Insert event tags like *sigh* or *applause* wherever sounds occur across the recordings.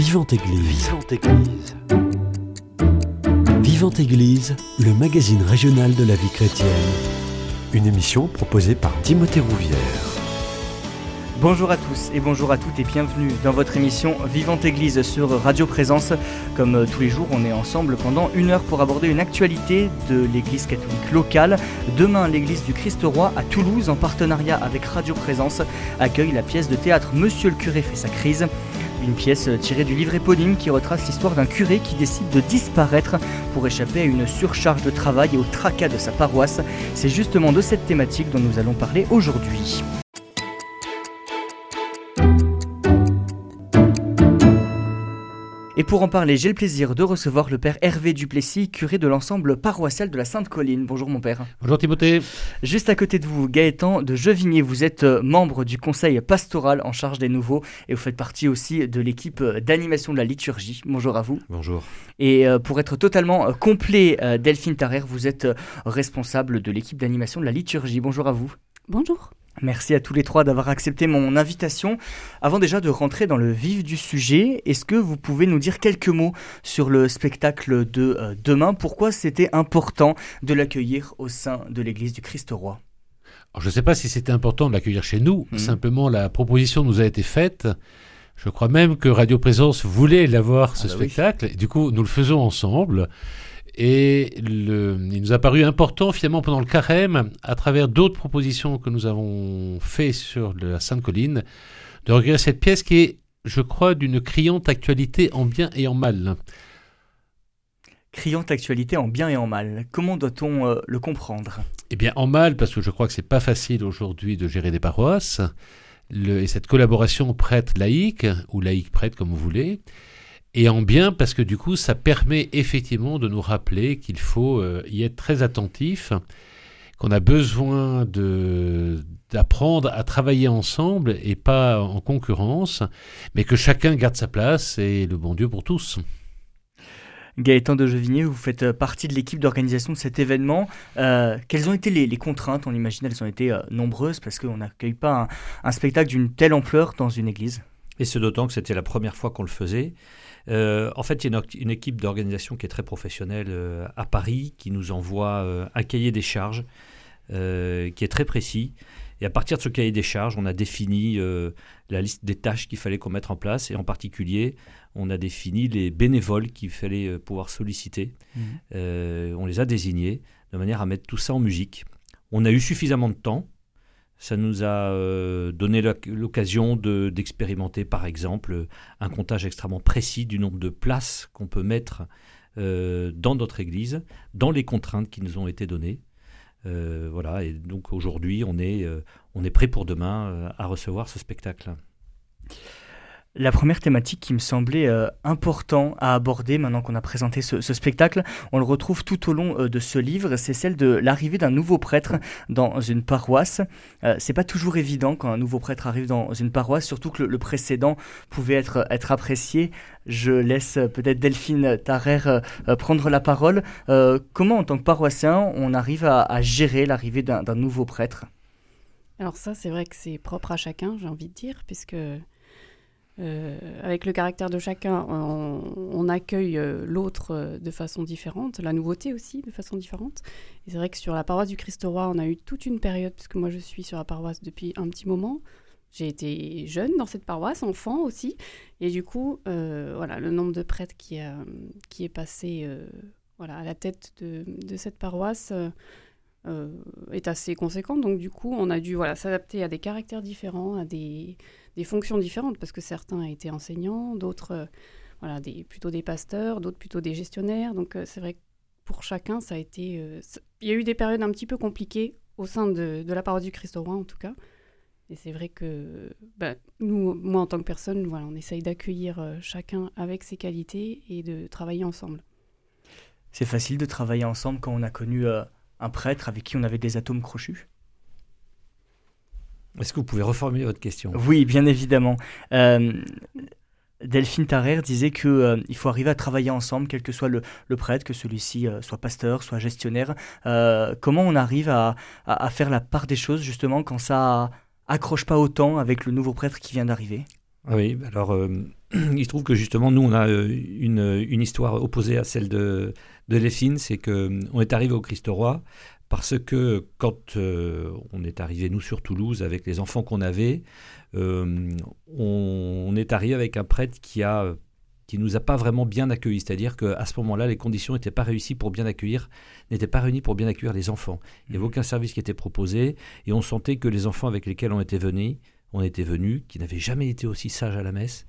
Vivante Église. Vivante Église. Vivante Église, le magazine régional de la vie chrétienne. Une émission proposée par Timothée Rouvière. Bonjour à tous et bonjour à toutes et bienvenue dans votre émission Vivante Église sur Radio Présence. Comme euh, tous les jours, on est ensemble pendant une heure pour aborder une actualité de l'Église catholique locale. Demain, l'Église du Christ-Roi à Toulouse, en partenariat avec Radio Présence, accueille la pièce de théâtre Monsieur le curé fait sa crise. Une pièce tirée du livre éponyme qui retrace l'histoire d'un curé qui décide de disparaître pour échapper à une surcharge de travail et au tracas de sa paroisse. C'est justement de cette thématique dont nous allons parler aujourd'hui. Et pour en parler, j'ai le plaisir de recevoir le père Hervé Duplessis, curé de l'ensemble paroissial de la Sainte-Colline. Bonjour mon père. Bonjour Timothée. Juste à côté de vous, Gaëtan de Jevigné, vous êtes euh, membre du conseil pastoral en charge des nouveaux et vous faites partie aussi de l'équipe euh, d'animation de la liturgie. Bonjour à vous. Bonjour. Et euh, pour être totalement complet, Delphine Tarrer, vous êtes responsable de l'équipe d'animation de la liturgie. Bonjour à vous. Bonjour. Merci à tous les trois d'avoir accepté mon invitation. Avant déjà de rentrer dans le vif du sujet, est-ce que vous pouvez nous dire quelques mots sur le spectacle de euh, demain? Pourquoi c'était important de l'accueillir au sein de l'église du Christ-Roi? Je ne sais pas si c'était important de l'accueillir chez nous. Mhm. Simplement, la proposition nous a été faite. Je crois même que Radio Présence voulait l'avoir, ce ah bah spectacle. du coup, nous le faisons ensemble. Et il nous a paru important finalement pendant le carême, à travers d'autres propositions que nous avons faites sur la Sainte-Colline, de regarder cette pièce qui est, je crois, d'une criante actualité en bien et en mal. Criante actualité en bien et en mal. Comment doit-on euh, le comprendre? Eh bien, en mal, parce que je crois que c'est pas facile aujourd'hui de gérer des paroisses. et cette collaboration prêtre-laïque, ou laïque-prêtre comme vous voulez, et en bien parce que du coup ça permet effectivement de nous rappeler qu'il faut euh, y être très attentif, qu'on a besoin de d'apprendre à travailler ensemble et pas en concurrence, mais que chacun garde sa place et le bon Dieu pour tous. Gaëtan de Jevigné, vous faites euh, partie de l'équipe d'organisation de cet événement. Euh, quelles ont été les, contraintes? On imagine elles ont été nombreuses parce qu'on n'accueille pas un spectacle d'une telle ampleur dans une église. Et ce d'autant que c'était la première fois qu'on le faisait. Euh, en fait, il y a une, équipe d'organisation qui est très professionnelle euh, à Paris, qui nous envoie euh, un cahier des charges qui est très précis. Et à partir de ce cahier des charges, on a défini la liste des tâches qu'il fallait qu'on mette en place. Et en particulier, on a défini les bénévoles qu'il fallait pouvoir solliciter. Mmh. on les a désignés de manière à mettre tout ça en musique. On a eu suffisamment de temps ça nous a euh, donné l'occasion d'expérimenter, par exemple, un comptage extrêmement précis du nombre de places qu'on peut mettre euh, dans notre église, dans les contraintes qui nous ont été données. Euh, voilà, et donc aujourd'hui, on est, on est prêt pour demain à recevoir ce spectacle. La première thématique qui me semblait euh, important à aborder maintenant qu'on a présenté ce, spectacle, on le retrouve tout au long euh, de ce livre, c'est celle de l'arrivée d'un nouveau prêtre dans une paroisse. Euh, c'est pas toujours évident quand un nouveau prêtre arrive dans une paroisse, surtout que le, précédent pouvait être, apprécié. Je laisse peut-être Delphine Tarrer prendre la parole. comment, en tant que paroissien, on arrive à, à gérer l'arrivée d'un nouveau prêtre? Alors ça, c'est vrai que c'est propre à chacun, j'ai envie de dire, puisque euh, avec le caractère de chacun, on, accueille euh, l'autre euh, de façon différente, la nouveauté aussi de façon différente. Et c'est vrai que sur la paroisse du Christ-Roi, on a eu toute une période, puisque moi je suis sur la paroisse depuis un petit moment. J'ai été jeune dans cette paroisse, enfant aussi. Et du coup, voilà, le nombre de prêtres qui, qui est passé voilà, à la tête de, de cette paroisse est assez conséquent. Donc du coup, on a dû voilà, s'adapter à des caractères différents, à des des fonctions différentes, parce que certains étaient enseignants, d'autres euh, voilà, plutôt des pasteurs, d'autres plutôt des gestionnaires. Donc euh, c'est vrai que pour chacun, ça a été... Euh, il y a eu des périodes un petit peu compliquées au sein de, de la parole du Christ au roi, en tout cas. Et c'est vrai que bah, nous, moi en tant que personne, voilà, on essaye d'accueillir chacun avec ses qualités et de travailler ensemble. C'est facile de travailler ensemble quand on a connu un prêtre avec qui on avait des atomes crochus? Est-ce que vous pouvez reformuler votre question? Oui, bien évidemment. Euh, Delphine Tarrer disait qu'il euh, il faut arriver à travailler ensemble, quel que soit le, prêtre, que celui-ci euh, soit pasteur, soit gestionnaire. comment on arrive à, faire la part des choses justement quand ça accroche pas autant avec le nouveau prêtre qui vient d'arriver? Oui, alors *clears throat* il se trouve que justement, nous, on a une, une histoire opposée à celle de, de Lessine, c'est qu'on est arrivé au Christ Roi parce que quand on est arrivé, nous, sur Toulouse, avec les enfants qu'on avait, on, on, est arrivé avec un prêtre qui a qui nous a pas vraiment bien accueillis. C'est-à-dire qu'à ce moment-là, les conditions n'étaient pas réussies pour bien accueillir, n'étaient pas réunies pour bien accueillir les enfants. Il n'y avait mmh. aucun service qui était proposé et on sentait que les enfants avec lesquels on était venus, on était venus, qui n'avaient jamais été aussi sages à la messe,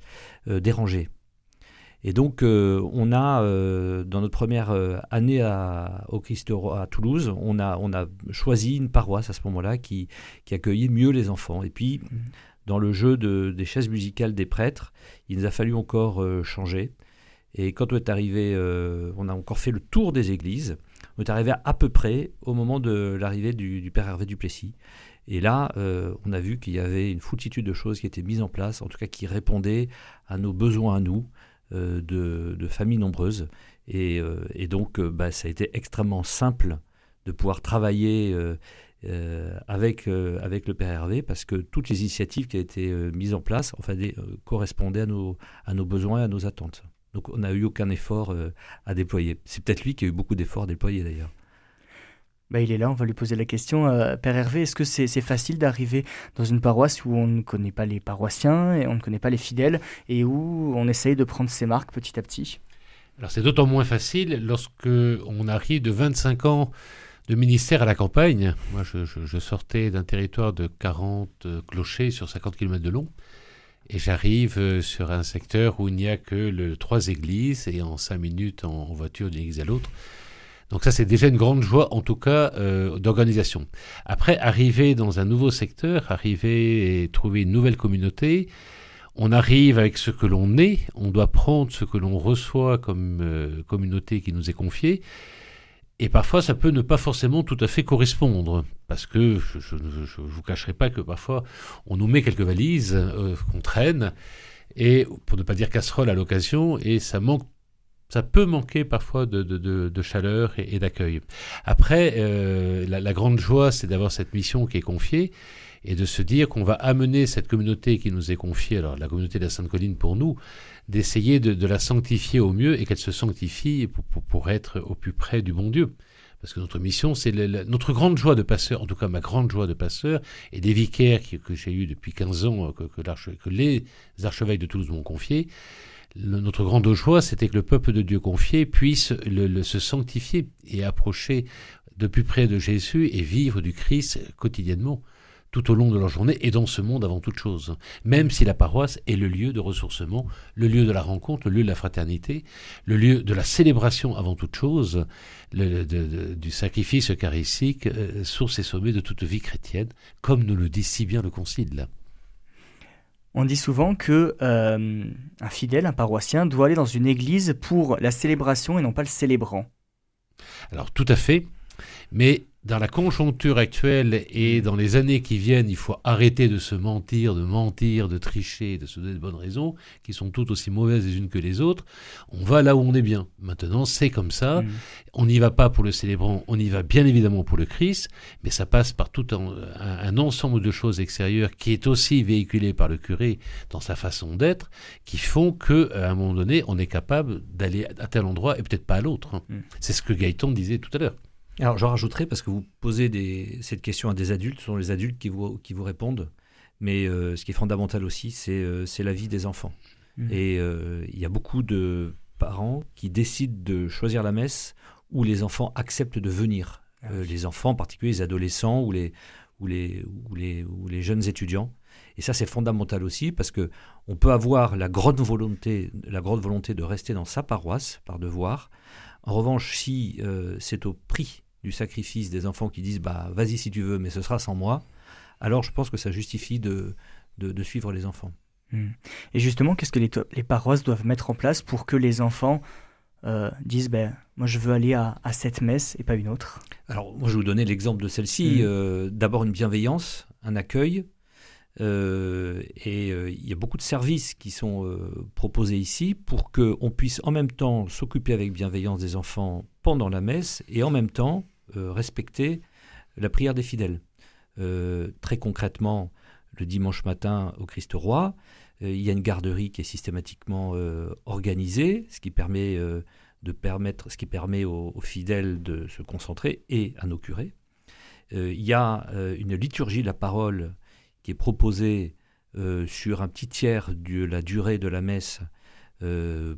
euh, dérangeaient. Et donc, euh, on a, euh, dans notre première année à, au Christ à Toulouse, on a, on a choisi une paroisse à ce moment-là qui, qui accueillait mieux les enfants. Et puis, mmh dans le jeu des chaises musicales des prêtres. Il nous a fallu encore euh, changer. Et quand on est arrivé, euh, on a encore fait le tour des églises. On est arrivé à, peu près au moment de l'arrivée du, Père Hervé Duplessis. Et là, euh, on a vu qu'il y avait une foultitude de choses qui étaient mises en place, en tout cas qui répondaient à nos besoins à nous, de, familles nombreuses. Et, donc, bah, ça a été extrêmement simple de pouvoir travailler euh, avec, euh, avec le Père Hervé parce que toutes les initiatives qui ont été euh, mises en place enfin, correspondaient à nos, à nos besoins et à nos attentes. Donc on n'a eu aucun effort à déployer. C'est peut-être lui qui a eu beaucoup d'efforts à déployer d'ailleurs. Bah, il est là, on va lui poser la question. Père Hervé, est-ce que c'est facile d'arriver dans une paroisse où on ne connaît pas les paroissiens et on ne connaît pas les fidèles et où on essaye de prendre ses marques petit à petit? Alors c'est d'autant moins facile lorsque on arrive de 25 ans de ministère à la campagne. Moi, je, sortais d'un territoire de 40 euh, clochers sur 50 km de long. Et j'arrive euh, sur un secteur où il n'y a que le, trois églises et en cinq minutes en, voiture d'une église à l'autre. Donc ça, c'est déjà une grande joie, en tout cas, euh, d'organisation. Après, arriver dans un nouveau secteur, arriver et trouver une nouvelle communauté, on arrive avec ce que l'on est, on doit prendre ce que l'on reçoit comme communauté qui nous est confiée, et parfois, ça peut ne pas forcément tout à fait correspondre, parce que je ne vous cacherai pas que parfois, on nous met quelques valises euh, qu'on traîne, et pour ne pas dire casserole à l'occasion, et ça manque ça peut manquer parfois de, de, chaleur et, d'accueil. Après, euh, la, la, grande joie, c'est d'avoir cette mission qui est confiée et de se dire qu'on va amener cette communauté qui nous est confiée, alors la communauté de la Sainte-Colline pour nous, d'essayer de, la sanctifier au mieux et qu'elle se sanctifie pour, pour, être au plus près du bon Dieu. Parce que notre mission, c'est notre grande joie de passeur, en tout cas ma grande joie de passeur, et des vicaires que j'ai eu depuis 15 ans, que, que, les archevêques de Toulouse m'ont confié, notre grande joie, c'était que le peuple de Dieu confié puisse le, se sanctifier et approcher de plus près de Jésus et vivre du Christ quotidiennement tout au long de leur journée et dans ce monde avant toute chose. Même si la paroisse est le lieu de ressourcement, le lieu de la rencontre, le lieu de la fraternité, le lieu de la célébration avant toute chose, du sacrifice eucharistique, euh, source et sommet de toute vie chrétienne, comme nous le dit si bien le Concile. On dit souvent que euh, un fidèle, un paroissien, doit aller dans une église pour la célébration et non pas le célébrant. Alors tout à fait, mais dans la conjoncture actuelle et dans les années qui viennent, il faut arrêter de se mentir, de mentir, de tricher, de se donner de bonnes raisons, qui sont toutes aussi mauvaises les unes que les autres. On va là où on est bien. Maintenant, c'est comme ça. Mm. On n'y va pas pour le célébrant, on y va bien évidemment pour le Christ, mais ça passe par tout un, ensemble de choses extérieures qui est aussi véhiculé par le curé dans sa façon d'être, qui font que à un moment donné, on est capable d'aller à tel endroit et peut-être pas à l'autre. Mm. C'est ce que Gaëtan disait tout à l'heure. Alors j'en rajouterai parce que vous posez cette question à des adultes, ce sont les adultes qui vous, qui vous répondent, mais euh, ce qui est fondamental aussi, c'est euh, la vie des enfants. Mmh. Et euh, il y a beaucoup de parents qui décident de choisir la messe où les enfants acceptent de venir. Ah les enfants, en particulier les adolescents ou les, ou les, ou les, ou les jeunes étudiants. Et ça, c'est fondamental aussi parce que on peut avoir la grande volonté, la grande volonté de rester dans sa paroisse par devoir. En revanche, si c'est au prix du sacrifice des enfants qui disent bah vas-y si tu veux, mais ce sera sans moi, alors je pense que ça justifie de, de, suivre les enfants. Hmm. Et justement, qu'est-ce que les, les, paroisses doivent mettre en place pour que les enfants euh, disent ben, moi je veux aller à, à, cette messe et pas une autre? Alors moi je vais vous donner l'exemple de celle-ci. Hmm. Euh, d'abord une bienveillance, un accueil. Euh, et il y a beaucoup de services qui sont proposés ici pour qu'on puisse en même temps s'occuper avec bienveillance des enfants pendant la messe et en même temps respecter la prière des fidèles. Euh, très concrètement, le dimanche matin au Christ Roi. il y a une garderie qui est systématiquement organisée, ce qui permet de permettre, ce qui permet aux, fidèles de se concentrer et à nos curés. il y a une liturgie de la parole qui est proposée sur un petit tiers de la durée de la messe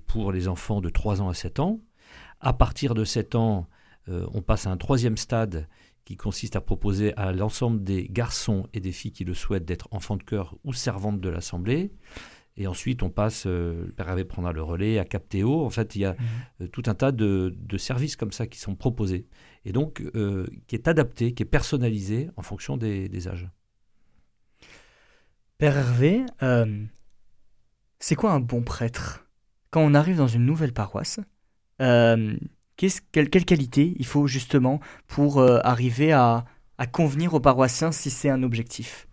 pour les enfants de 3 ans à 7 ans. À partir de 7 ans, euh, on passe à un troisième stade qui consiste à proposer à l'ensemble des garçons et des filles qui le souhaitent d'être enfants de cœur ou servantes de l'Assemblée. Et ensuite, on passe, euh, le Père Hervé prendra le relais à Captéo. En fait, il y a mhm. euh, tout un tas de, services comme ça qui sont proposés. Et donc, qui est adapté, qui est personnalisé en fonction des, âges. Père Hervé, c'est quoi un bon prêtre? Quand on arrive dans une nouvelle paroisse, quelle, qualité il faut justement pour euh, arriver à, convenir aux paroissiens si c'est un objectif?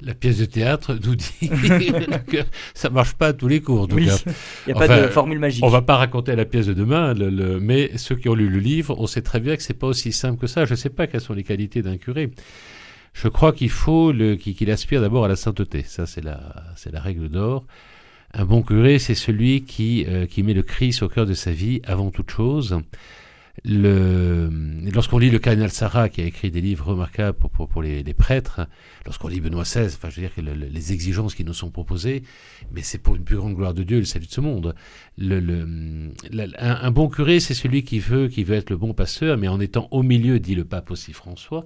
La pièce de théâtre nous dit *laughs* que ça marche pas à tous les cours. il n'y a pas de formule magique. On va pas raconter la pièce de demain, mais ceux qui ont lu le livre, on sait très bien que c'est pas aussi simple que ça. Je ne sais pas quelles sont les qualités d'un curé. Je crois qu'il faut qu'il aspire d'abord à la sainteté. Ça, c'est la, c'est la règle d'or. Un bon curé, c'est celui qui, euh, qui met le Christ au cœur de sa vie avant toute chose. Lorsqu'on lit le cardinal Sarah, qui a écrit des livres remarquables pour, pour, les, prêtres, lorsqu'on lit Benoît XVI, enfin, je veux dire que les exigences qui nous sont proposées, mais c'est pour une plus grande gloire de Dieu, le salut de ce monde. Le, un, bon curé, c'est celui qui veut, qui veut être le bon pasteur, mais en étant au milieu, dit le pape aussi François,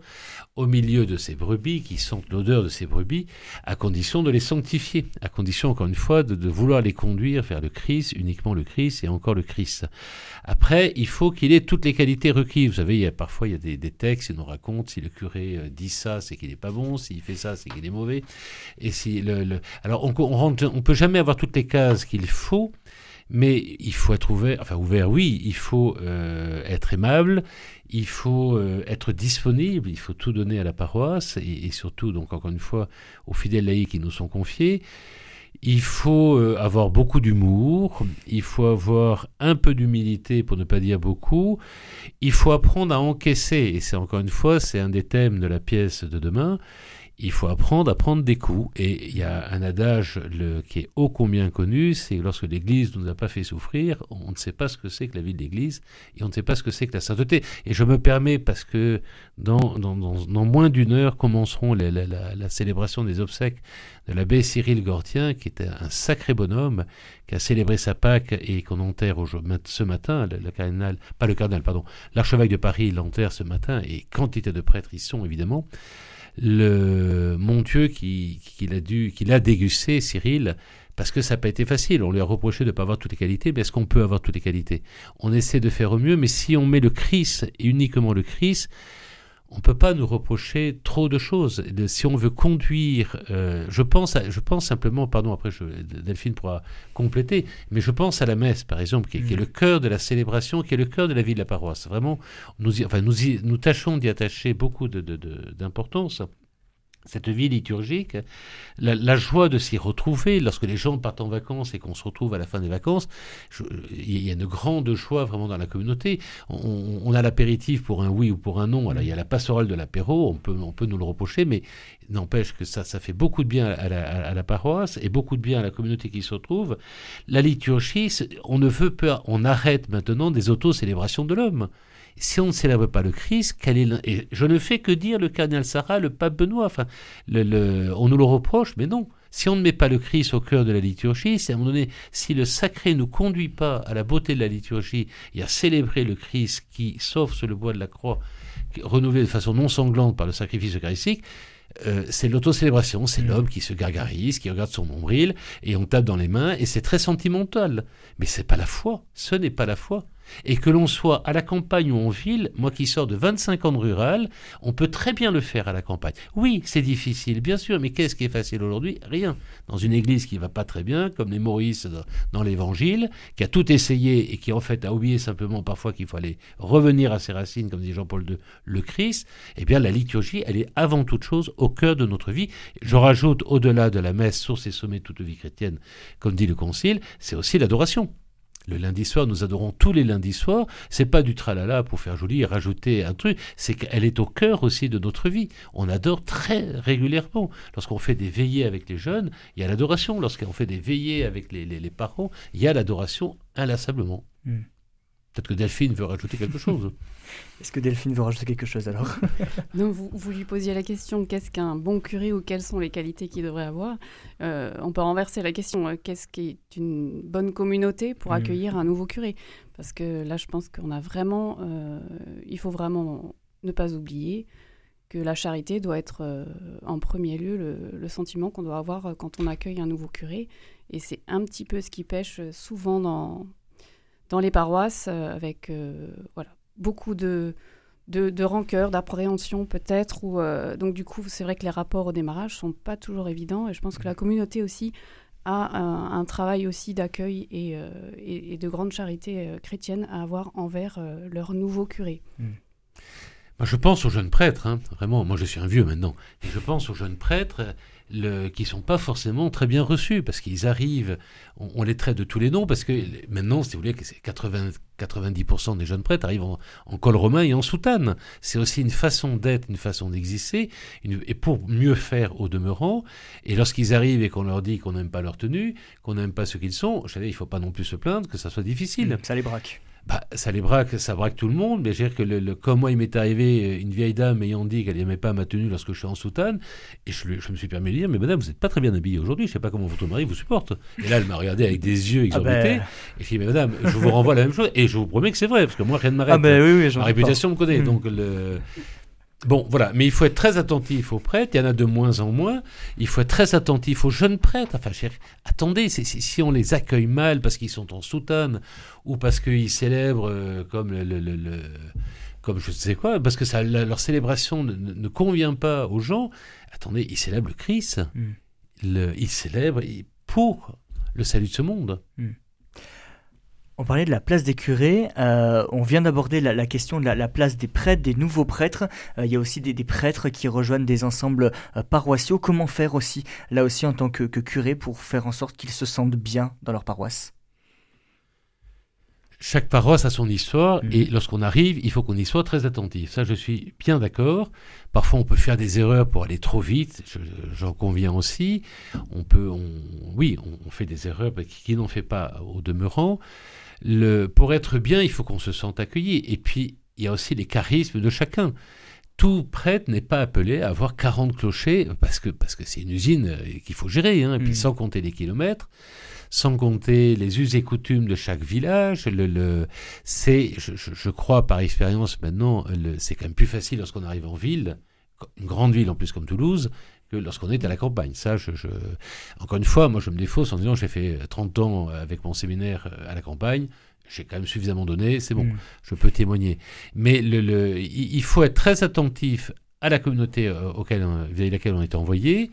au milieu de ces brebis, qui sentent l'odeur de ces brebis, à condition de les sanctifier, à condition, encore une fois, de, vouloir les conduire vers le Christ, uniquement le Christ et encore le Christ. Après, il faut qu'il ait toutes les qualités requises. Vous savez, parfois, il y a des, textes qui nous racontent si le curé euh, dit ça, c'est qu'il n'est pas bon, s'il fait ça, c'est qu'il est mauvais. Et si le, Alors, on ne on peut jamais avoir toutes les cases qu'il faut, mais il faut être ouvert, enfin ouvert, oui, il faut euh, être aimable, il faut euh, être disponible, il faut tout donner à la paroisse, et, surtout, donc encore une fois, aux fidèles laïcs qui nous sont confiés. Il faut euh, avoir beaucoup d'humour, il faut avoir un peu d'humilité pour ne pas dire beaucoup, il faut apprendre à encaisser, et c'est encore une fois, c'est un des thèmes de la pièce de demain, il faut apprendre à prendre des coups. Et il y a un adage le, qui est ô combien connu, c'est lorsque l'Église ne nous a pas fait souffrir, on ne sait pas ce que c'est que la vie de l'Église et on ne sait pas ce que c'est que la sainteté. Et je me permets, parce que dans, moins d'une heure commenceront la, célébration des obsèques de l'abbé Cyril Gortien, qui était un sacré bonhomme, qui a célébré sa Pâque et qu'on enterre ce matin, le, cardinal, pas le cardinal, pardon, l'archevêque de Paris l'enterre ce matin, et quantité de prêtres y sont évidemment le Dieu qui, qui l'a dû, qui l'a dégusté, Cyril, parce que ça n'a pas été facile. On lui a reproché de ne pas avoir toutes les qualités, mais est-ce qu'on peut avoir toutes les qualités? On essaie de faire au mieux, mais si on met le Christ et uniquement le Christ, on ne peut pas nous reprocher trop de choses. Si on veut conduire, euh, je, pense je pense simplement, pardon, après je, Delphine pourra compléter, mais je pense à la messe, par exemple, qui, est le cœur de la célébration, qui est le cœur de la vie de la paroisse. Vraiment, nous, enfin, nous, nous tâchons d'y attacher beaucoup d'importance. De, de, cette vie liturgique, la, joie de s'y retrouver lorsque les gens partent en vacances et qu'on se retrouve à la fin des vacances, il y a une grande joie vraiment dans la communauté. On, a l'apéritif pour un oui ou pour un non. Alors il y a la passerelle de l'apéro, on peut, on peut nous le reprocher, mais n'empêche que ça, ça fait beaucoup de bien à la, à la, paroisse et beaucoup de bien à la communauté qui se retrouve. La liturgie, on ne veut pas, on arrête maintenant des auto-célébrations de l'homme si on ne célèbre pas le Christ, quel est et je ne fais que dire le cardinal Sarah, le pape Benoît, enfin, le, on nous le reproche, mais non. Si on ne met pas le Christ au cœur de la liturgie, c'est à un moment donné, si le sacré ne conduit pas à la beauté de la liturgie et à célébrer le Christ qui sauve sur le bois de la croix, renouvelé de façon non sanglante par le sacrifice eucharistique, euh, c'est l'autocélébration, c'est mm. l'homme qui se gargarise, qui regarde son nombril, et on tape dans les mains, et c'est très sentimental. Mais c'est pas la foi, ce n'est pas la foi. Et que l'on soit à la campagne ou en ville, moi qui sors de 25 ans de rural, on peut très bien le faire à la campagne. Oui, c'est difficile, bien sûr, mais qu'est-ce qui est facile aujourd'hui? Rien. Dans une église qui va pas très bien, comme les Maurice dans, l'évangile, qui a tout essayé et qui en fait a oublié simplement parfois qu'il fallait revenir à ses racines, comme dit Jean-Paul II, le Christ, eh bien la liturgie, elle est avant toute chose au cœur de notre vie. Je rajoute, au-delà de la messe, source et sommet de toute vie chrétienne, comme dit le Concile, c'est aussi l'adoration Le lundi soir, nous adorons tous les lundis soirs. C'est pas du tralala pour faire joli et rajouter un truc. C'est qu'elle est au cœur aussi de notre vie. On adore très régulièrement. Lorsqu'on fait des veillées avec les jeunes, il y a l'adoration. Lorsqu'on fait des veillées avec les, parents, il y a l'adoration inlassablement. Hmm. Peut-être que Delphine veut rajouter quelque chose. *laughs* Est-ce que Delphine veut rajouter quelque chose alors *laughs* Non, vous, vous, lui posiez la question qu'est-ce qu'un bon curé ou quelles sont les qualités qu'il devrait avoir? Euh, On peut renverser la question euh, qu'est-ce qui est une bonne communauté pour hmm. accueillir un nouveau curé? Parce que là, je pense qu'on a vraiment. Euh, il faut vraiment ne pas oublier que la charité doit être en premier lieu le, le sentiment qu'on doit avoir quand on accueille un nouveau curé. Et c'est un petit peu ce qui pêche souvent dans, dans les paroisses, euh, avec euh, voilà, beaucoup de, de, rancœur, d'appréhension peut-être. Euh, donc du coup, c'est vrai que les rapports au démarrage sont pas toujours évidents. Et je pense que la communauté aussi a un, travail aussi d'accueil et, et, de grande charité chrétienne à avoir envers leur nouveau curé. Hmm. Moi, je pense aux jeunes prêtres, hein, vraiment. Moi, je suis un vieux maintenant. Et je pense aux jeunes prêtres le, qui sont pas forcément très bien reçus parce qu'ils arrivent, on, les traite de tous les noms parce que maintenant, si vous voulez, 80, 90% des jeunes prêtres arrivent en, col romain et en soutane. C'est aussi une façon d'être, une façon d'exister, et pour mieux faire au demeurant. Et lorsqu'ils arrivent et qu'on leur dit qu'on n'aime pas leur tenue, qu'on n'aime pas ce qu'ils sont, je savais, il faut pas non plus se plaindre que ça soit difficile. Ça les braque bah, ça les braque, ça braque tout le monde. Mais je veux dire que le, comme moi, il m'est arrivé euh, une vieille dame ayant dit qu'elle n'aimait pas ma tenue lorsque je suis en soutane, et je, je me suis permis de dire, mais madame, vous n'êtes pas très bien habillée aujourd'hui, je ne sais pas comment votre mari vous supporte. Et là, elle m'a regardé avec des yeux ah exorbités, et je dit, mais madame, je vous renvoie la même chose, et je vous promets que c'est vrai, parce que moi, rien ne m'arrête. Ah ben oui, oui, Ma réputation me connaît, hmm. donc le... Bon, voilà, mais il faut être très attentif aux prêtres, il y en a de moins en moins, il faut être très attentif aux jeunes prêtres, enfin, attendez, si on les accueille mal parce qu'ils sont en soutane, ou parce qu'ils célèbrent euh, comme le, comme je ne sais quoi, parce que ça, leur célébration ne, convient pas aux gens, attendez, ils célèbrent le Christ, hmm. ils célèbrent pour le salut de ce monde. Hmm. On parlait de la place des curés, euh, on vient d'aborder la, question de la, place des prêtres, des nouveaux prêtres. Euh, il y a aussi des, prêtres qui rejoignent des ensembles euh, paroissiaux. Comment faire aussi, là aussi en tant que, curé, pour faire en sorte qu'ils se sentent bien dans leur paroisse? Chaque paroisse a son histoire mmh. et lorsqu'on arrive, il faut qu'on y soit très attentif. Ça, je suis bien d'accord. Parfois, on peut faire des erreurs pour aller trop vite. J'en conviens aussi. On peut, oui, on, fait des erreurs qui, qui n'en fait pas au demeurant le, pour être bien, il faut qu'on se sente accueilli. Et puis, il y a aussi les charismes de chacun. Tout prêtre n'est pas appelé à avoir 40 clochers, parce que parce que c'est une usine euh, qu'il faut gérer, hein, et puis mm. sans compter les kilomètres, sans compter les us et coutumes de chaque village. Le, le c'est, je, je, crois par expérience maintenant, c'est quand même plus facile lorsqu'on arrive en ville, une grande ville en plus comme Toulouse, que lorsqu'on est à la campagne. Ça, je, Encore une fois, moi je me défausse en disant j'ai fait 30 ans avec mon séminaire euh, à la campagne, j'ai quand même suffisamment donné, c'est bon, mm. je peux témoigner. Mais le, il faut être très attentif à la communauté euh, auquel, vis laquelle on est envoyé.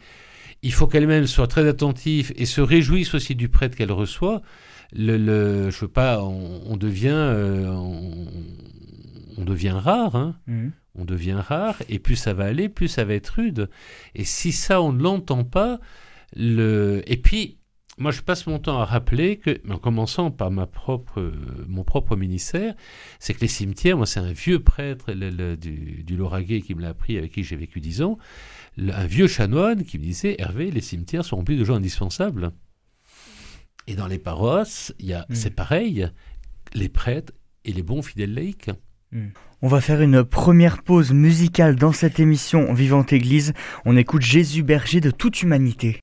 Il faut qu'elle-même soit très attentive et se réjouisse aussi du prêtre qu'elle reçoit. Le, le, je pas, on, devient, euh, on, devient rare. Hein. Mm on devient rare, et plus ça va aller, plus ça va être rude. Et si ça, on ne l'entend pas, le... et puis, moi, je passe mon temps à rappeler que, en commençant par ma propre, mon propre ministère, c'est que les cimetières, moi, c'est un vieux prêtre du, du Lauragais qui me l'a appris, avec qui j'ai vécu dix ans, un vieux chanoine qui me disait Hervé, les cimetières sont remplis de gens indispensables. Et dans les paroisses, il y a, hmm. c'est pareil, les prêtres et les bons fidèles laïcs. Hmm. On va faire une première pause musicale dans cette émission Vivante Église. On écoute Jésus berger de toute humanité.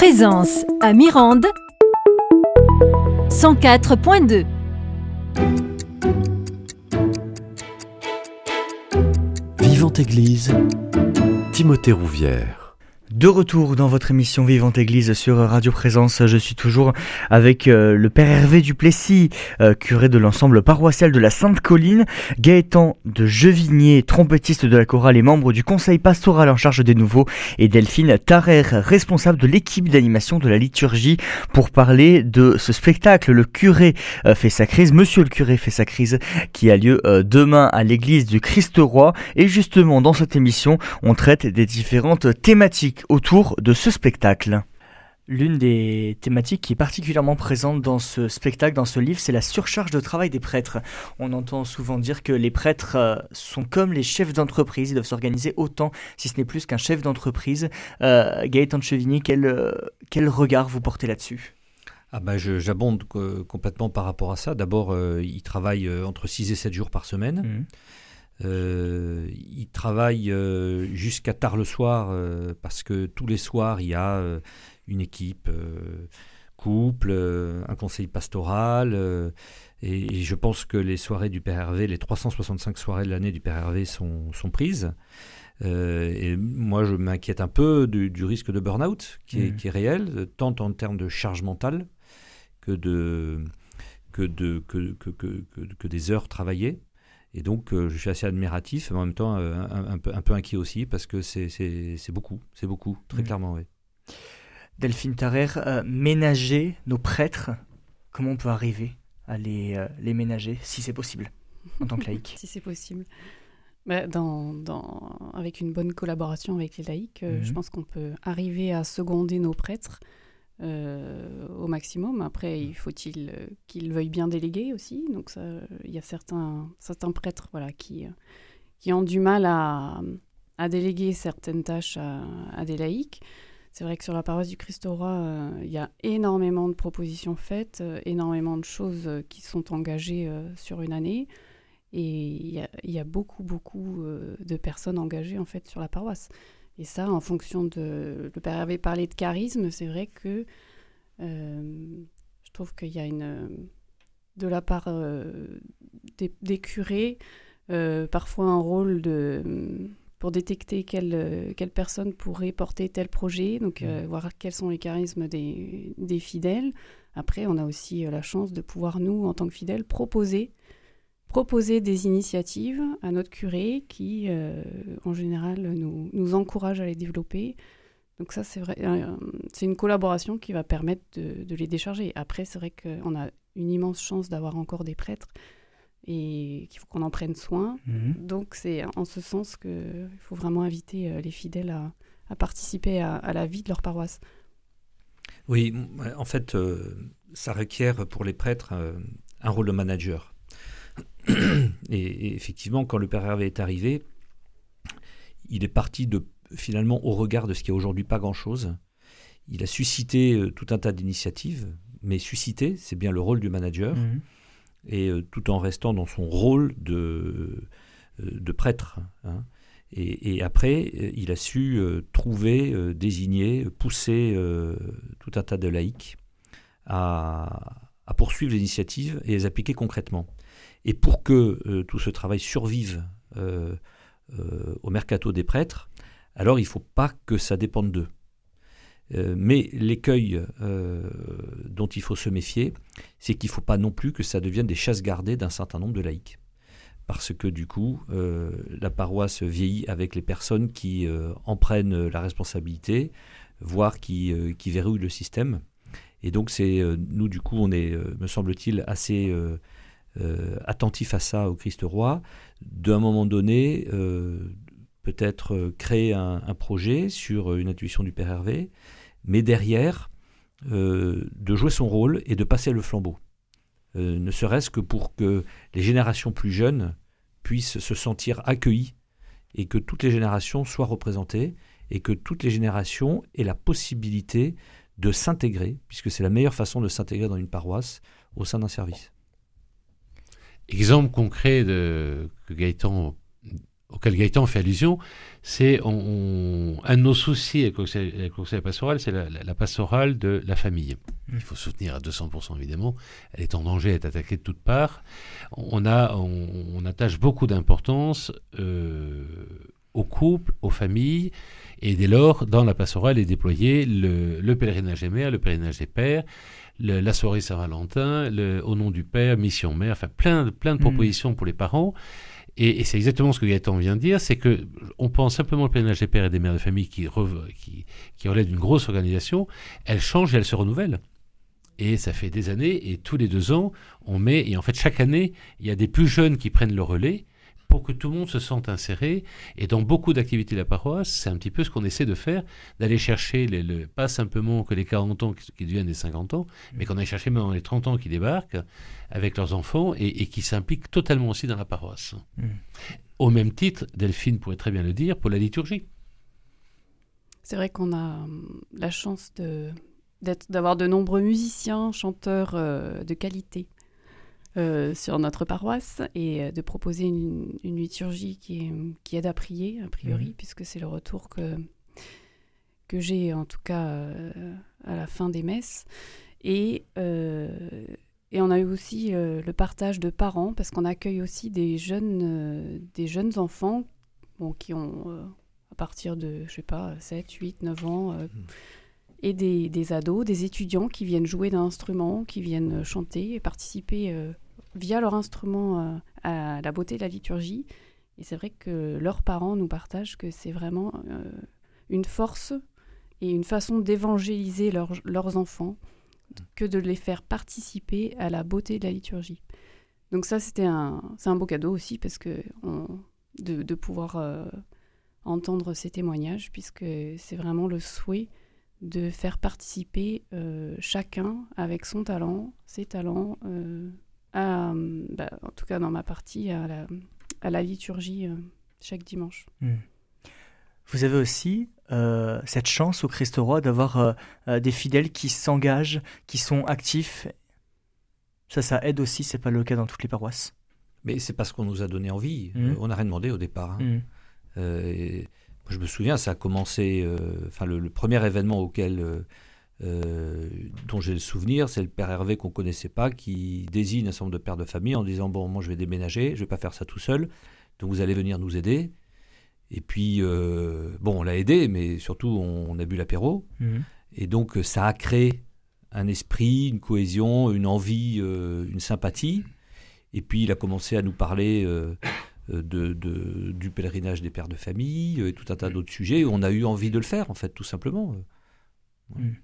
Présence à Mirande 104.2 Vivante Église, Timothée Rouvière. De retour dans votre émission Vivante Église sur Radio Présence, je suis toujours avec euh, le Père Hervé Duplessis, euh, curé de l'ensemble paroissial de la Sainte-Colline, Gaëtan de Jevigné, trompettiste de la chorale et membre du conseil pastoral en charge des nouveaux, et Delphine Tarrer, responsable de l'équipe d'animation de la liturgie, pour parler de ce spectacle. Le curé euh, fait sa crise, Monsieur le curé fait sa crise, qui a lieu demain à l'église du Christ-Roi. Et justement, dans cette émission, on traite des différentes thématiques autour de ce spectacle. L'une des thématiques qui est particulièrement présente dans ce spectacle, dans ce livre, c'est la surcharge de travail des prêtres. On entend souvent dire que les prêtres euh, sont comme les chefs d'entreprise, ils doivent s'organiser autant, si ce n'est plus qu'un chef d'entreprise. Euh, Gaëtan de Chevigny, quel, euh, quel regard vous portez là-dessus? Ah bah J'abonde complètement par rapport à ça. D'abord, ils travaillent entre 6 et 7 jours par semaine. Mmh. Euh, il travaille euh, jusqu'à tard le soir euh, parce que tous les soirs il y a une équipe couple, un conseil pastoral. Et, je pense que les soirées du Père Hervé, les 365 soirées de l'année du Père Hervé sont, sont prises. et moi, je m'inquiète un peu du, risque de burn-out qui, est, mmh. qui est réel, tant en termes de charge mentale que, de, que, de, que, que, que, que des heures travaillées. Et donc, euh, je suis assez admiratif, mais en même temps euh, un, peu, un, peu, inquiet aussi, parce que c'est beaucoup, c'est beaucoup, très mmh. clairement, oui. Delphine Tarrer, euh, ménager nos prêtres, comment on peut arriver à les, les ménager, si c'est possible, en tant que laïc *laughs* Si c'est possible. Bah, dans, dans, avec une bonne collaboration avec les laïcs, je mmh. pense qu'on peut arriver à seconder nos prêtres euh, au maximum. Après, il faut-il euh, qu'ils veuillent bien déléguer aussi. Donc, il y a certains, prêtres voilà, qui, euh, qui ont du mal à, déléguer certaines tâches à, des laïcs. C'est vrai que sur la paroisse du Christ au Roi, il y a énormément de propositions faites, énormément de choses qui sont engagées sur une année. Et il y, y a beaucoup, beaucoup de personnes engagées en fait sur la paroisse. Et ça, en fonction de. Le père avait parlé de charisme, c'est vrai que euh, je trouve qu'il y a une. De la part euh, des, curés, euh, parfois un rôle de pour détecter quelle, quelle personne pourrait porter tel projet, donc mmh. voir quels sont les charismes des, des, fidèles. Après, on a aussi la chance de pouvoir, nous, en tant que fidèles, proposer proposer des initiatives à notre curé qui, euh, en général, nous, nous, encourage à les développer. Donc ça, c'est vrai, euh, c'est une collaboration qui va permettre de, les décharger. Après, c'est vrai qu'on a une immense chance d'avoir encore des prêtres et qu'il faut qu'on en prenne soin. Mhm. Donc c'est en ce sens qu'il faut vraiment inviter euh, les fidèles à, participer à, la vie de leur paroisse. Oui, en fait, ça requiert pour les prêtres un rôle de manager. Et, effectivement, quand le Père Hervé est arrivé, il est parti de finalement au regard de ce qui est aujourd'hui pas grand-chose. Il a suscité euh, tout un tas d'initiatives, mais suscité, c'est bien le rôle du manager, mhm. et euh, tout en restant dans son rôle de, euh, de prêtre. Hein. Et, après, il a su trouver, désigner, pousser tout un tas de laïcs à, à poursuivre les initiatives et les appliquer concrètement. Et pour que euh, tout ce travail survive euh, euh, au mercato des prêtres, alors il ne faut pas que ça dépende d'eux. mais l'écueil dont il faut se méfier, c'est qu'il ne faut pas non plus que ça devienne des chasses gardées d'un certain nombre de laïcs. Parce que du coup, la paroisse vieillit avec les personnes qui en prennent la responsabilité, voire qui, qui verrouillent le système. Et donc, c'est nous, du coup, on est, me semble-t-il, assez euh, attentif à ça au Christ roi, d'un moment donné, euh, peut-être euh, créer un, projet sur une intuition du Père Hervé, mais derrière, de jouer son rôle et de passer le flambeau. ne serait-ce que pour que les générations plus jeunes puissent se sentir accueillies et que toutes les générations soient représentées et que toutes les générations aient la possibilité de s'intégrer, puisque c'est la meilleure façon de s'intégrer dans une paroisse au sein d'un service. Exemple concret de, que Gaëtan auquel Gaëtan fait allusion, c'est on, un de nos soucis avec le conseil pastoral, c'est la, pastorale de la famille. Mmh. Il faut soutenir à 200% évidemment. Elle est en danger, elle est attaquée de toutes parts. On, a, on, attache beaucoup d'importance euh, aux couples, aux familles, et dès lors, dans la pastorale est déployé le, pèlerinage des mères, le pèlerinage des pères, la soirée Saint-Valentin, au nom du Père, mission mère, enfin plein, plein de mmh. propositions pour les parents. Et, c'est exactement ce que Gaëtan vient de dire, c'est que on pense simplement au pèlerinage des pères et des mères de famille qui, qui, qui relève d'une grosse organisation, elle change et elle se renouvelle. Et ça fait des années, et tous les deux ans, on met, et en fait chaque année, il y a des plus jeunes qui prennent le relais, pour que tout le monde se sente inséré. Et dans beaucoup d'activités de la paroisse, c'est un petit peu ce qu'on essaie de faire, d'aller chercher, les, le, pas simplement que les 40 ans qui, deviennent des 50 ans, mais qu'on aille chercher maintenant les 30 ans qui débarquent avec leurs enfants et, qui s'impliquent totalement aussi dans la paroisse. Mm. Au même titre, Delphine pourrait très bien le dire, pour la liturgie. C'est vrai qu'on a hum, la chance d'avoir de, nombreux musiciens, chanteurs euh, de qualité euh, sur notre paroisse et euh, de proposer une, liturgie qui, qui, aide à prier, a priori, mhm. puisque c'est le retour que, que j'ai en tout cas euh, à la fin des messes. Et, et on a eu aussi le partage de parents, parce qu'on accueille aussi des jeunes, des jeunes enfants bon, qui ont à partir de, je sais pas, 7, 8, 9 ans. Mhm. Et des, ados, des étudiants qui viennent jouer d'un instrument, qui viennent chanter et participer via leur instrument euh, à la beauté de la liturgie. Et c'est vrai que leurs parents nous partagent que c'est vraiment euh, une force et une façon d'évangéliser leurs enfants que de les faire participer à la beauté de la liturgie. Donc ça, c'était un, c'est un beau cadeau aussi parce que de, pouvoir euh, entendre ces témoignages, puisque c'est vraiment le souhait de faire participer chacun avec son talent, ses talents, euh, bah, en tout cas dans ma partie, à la, à la liturgie euh, chaque dimanche. Hmm. Vous avez aussi euh, cette chance au Christ Roi d'avoir des fidèles qui s'engagent, qui sont actifs. Ça, ça aide aussi, c'est pas le cas dans toutes les paroisses? Mais c'est parce qu'on nous a donné envie. Hmm. on n'a rien demandé au départ. Hein. Hmm. Je me souviens, ça a commencé. Enfin, le, le, premier événement auquel euh, dont j'ai le souvenir, c'est le père Hervé qu'on connaissait pas, qui désigne un certain nombre de pères de famille en disant bon, moi je vais déménager, je vais pas faire ça tout seul, donc vous allez venir nous aider. Et puis euh, bon, on l'a aidé, mais surtout on, a bu l'apéro, mhm. et donc ça a créé un esprit, une cohésion, une envie, euh, une sympathie. Et puis il a commencé à nous parler. De, du pèlerinage des pères de famille et tout un tas d'autres sujets. On a eu envie de le faire, en fait, tout simplement. Mhm.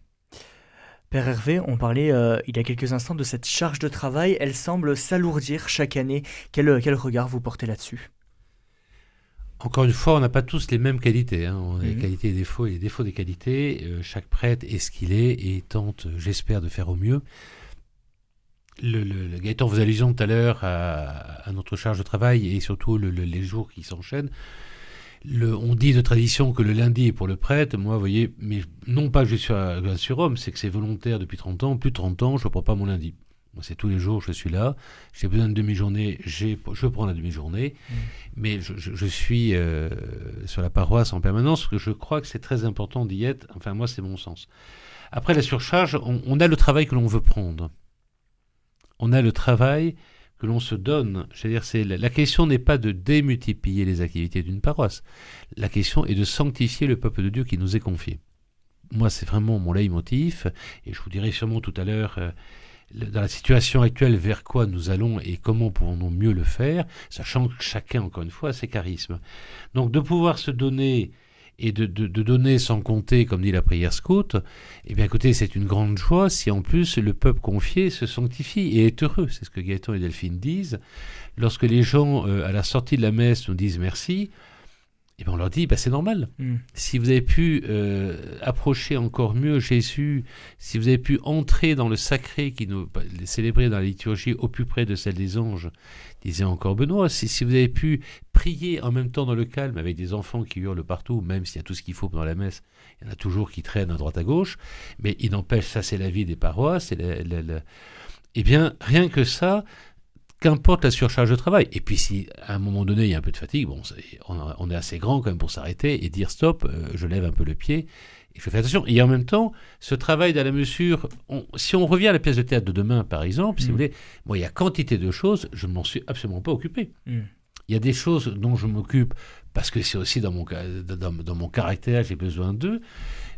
Père Hervé, on parlait euh, il y a quelques instants de cette charge de travail. Elle semble s'alourdir chaque année. Quel, quel regard vous portez là-dessus? Encore une fois, on n'a pas tous les mêmes qualités. Hein. On a les mhm. qualités et les défauts et les défauts des qualités. Euh, chaque prêtre est ce qu'il est et tente, j'espère, de faire au mieux. Le, le, Gaëtan vous allusion tout à l'heure à, notre charge de travail et surtout les jours qui s'enchaînent on dit de tradition que le lundi est pour le prêtre. Moi, vous voyez, mais non pas que je suis à sur c'est que c'est volontaire depuis 30 ans. Plus de 30 ans, je ne prends pas mon lundi. Moi, c'est tous les jours, je suis là. J'ai besoin de demi-journée, je prends la demi-journée. Mmh. Mais je, suis euh, sur la paroisse en permanence parce que je crois que c'est très important d'y être. Enfin, moi, c'est mon sens. Après la surcharge, on a le travail que l'on veut prendre. On a le travail que l'on se donne. Je veux dire, c'est la question n'est pas de démultiplier les activités d'une paroisse. La question est de sanctifier le peuple de Dieu qui nous est confié. Moi, c'est vraiment mon leitmotiv, et je vous dirai sûrement tout à l'heure. Euh, dans la situation actuelle, vers quoi nous allons et comment pouvons-nous mieux le faire, sachant que chacun, encore une fois, a ses charismes. Donc de pouvoir se donner et de, donner sans compter, comme dit la prière scout, eh bien écoutez, c'est une grande joie si en plus le peuple confié se sanctifie et est heureux. C'est ce que Gaëtan et Delphine disent. Lorsque les gens, euh, à la sortie de la messe, nous disent merci, et bien on leur dit, bah, c'est normal. Hmm. Si vous avez pu euh, approcher encore mieux Jésus, si vous avez pu entrer dans le sacré qui nous bah, célébrer dans la liturgie au plus près de celle des anges, disait encore Benoît, si, si vous avez pu prier en même temps dans le calme avec des enfants qui hurlent partout, même s'il y a tout ce qu'il faut pendant la messe, il y en a toujours qui traînent à droite à gauche, mais il n'empêche, ça c'est la vie des paroisses, et eh bien rien que ça, qu'importe la surcharge de travail. Et puis si à un moment donné il y a un peu de fatigue, bon, on, est assez grand quand même pour s'arrêter et dire stop, euh, je lève un peu le pied et je fais attention. Et en même temps, ce travail à la mesure, si on revient à la pièce de théâtre de demain par exemple, si vous mm. voulez, moi il y a quantité de choses, je ne m'en suis absolument pas occupé. Mm. Il y a des choses dont je m'occupe parce que c'est aussi dans mon, dans, dans mon caractère, j'ai besoin d'eux.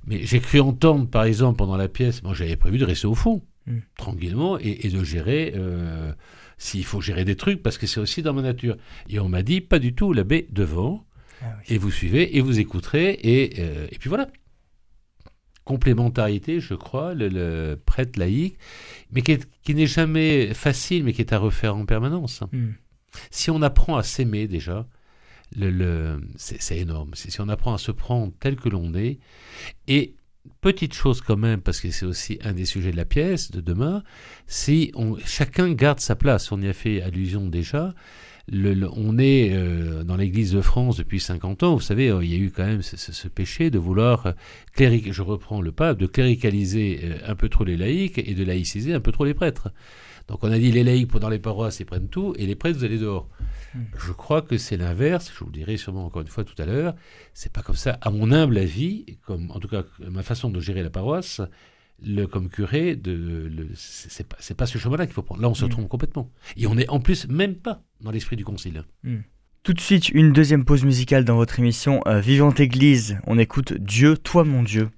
Mais j'ai cru entendre, par exemple, pendant la pièce, moi j'avais prévu de rester au fond, mm. tranquillement, et, de gérer, euh, s'il faut gérer des trucs, parce que c'est aussi dans ma nature. Et on m'a dit, pas du tout, l'abbé devant, ah et vous suivez, et vous écouterez, et, euh, et puis voilà. Complémentarité, je crois, le, prêtre laïque, mais qui, n'est jamais facile, mais qui est à refaire en permanence. Mm. Si on apprend à s'aimer déjà, le, c'est énorme. Si on apprend à se prendre tel que l'on est, et petite chose quand même, parce que c'est aussi un des sujets de la pièce de demain, si on, chacun garde sa place, on y a fait allusion déjà, le, on est euh, dans l'Église de France depuis 50 ans, vous savez, euh, il y a eu quand même ce, péché de vouloir, euh, je reprends le pape, de cléricaliser un peu trop les laïcs et de laïciser un peu trop les prêtres. Donc on a dit les laïcs dans les paroisses, ils prennent tout, et les prêtres, vous allez dehors. Hmm. Je crois que c'est l'inverse, je vous le dirai sûrement encore une fois tout à l'heure. C'est pas comme ça, à mon humble avis, comme en tout cas ma façon de gérer la paroisse, le, comme curé, de, le, c'est pas, pas, ce chemin-là qu'il faut prendre. Là, on se hmm. trompe complètement. Et on n'est en plus même pas dans l'esprit du concile. Hmm. Tout de suite, une deuxième pause musicale dans votre émission euh, Vivante Église. On écoute Dieu, toi mon Dieu.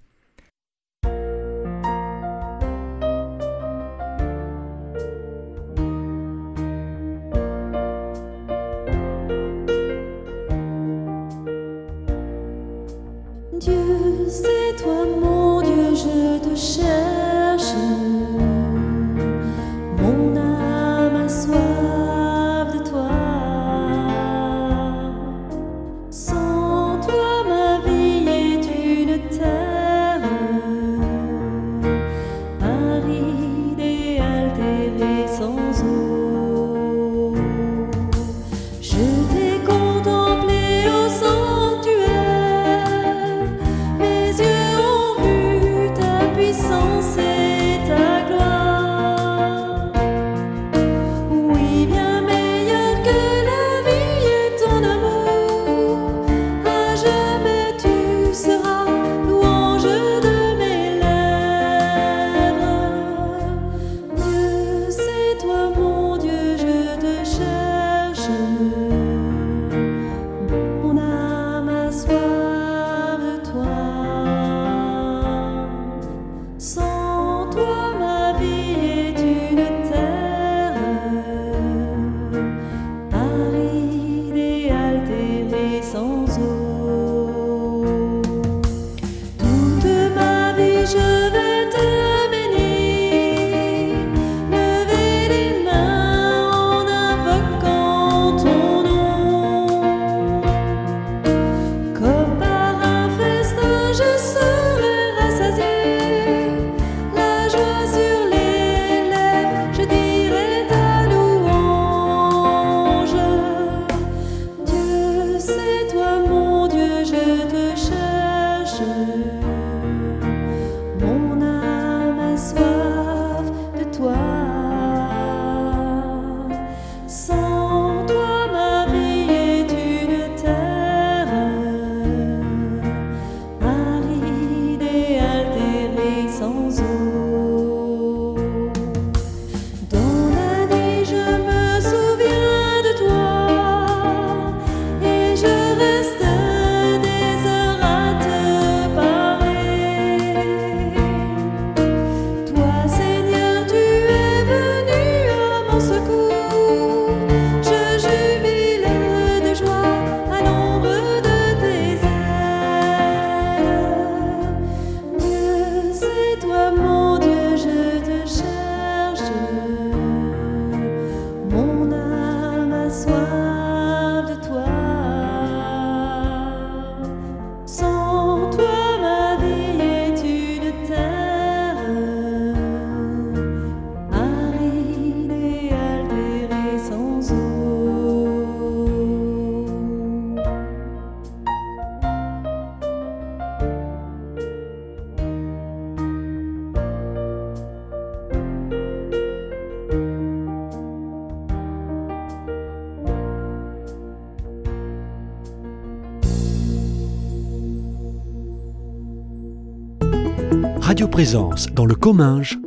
Dans le Comminges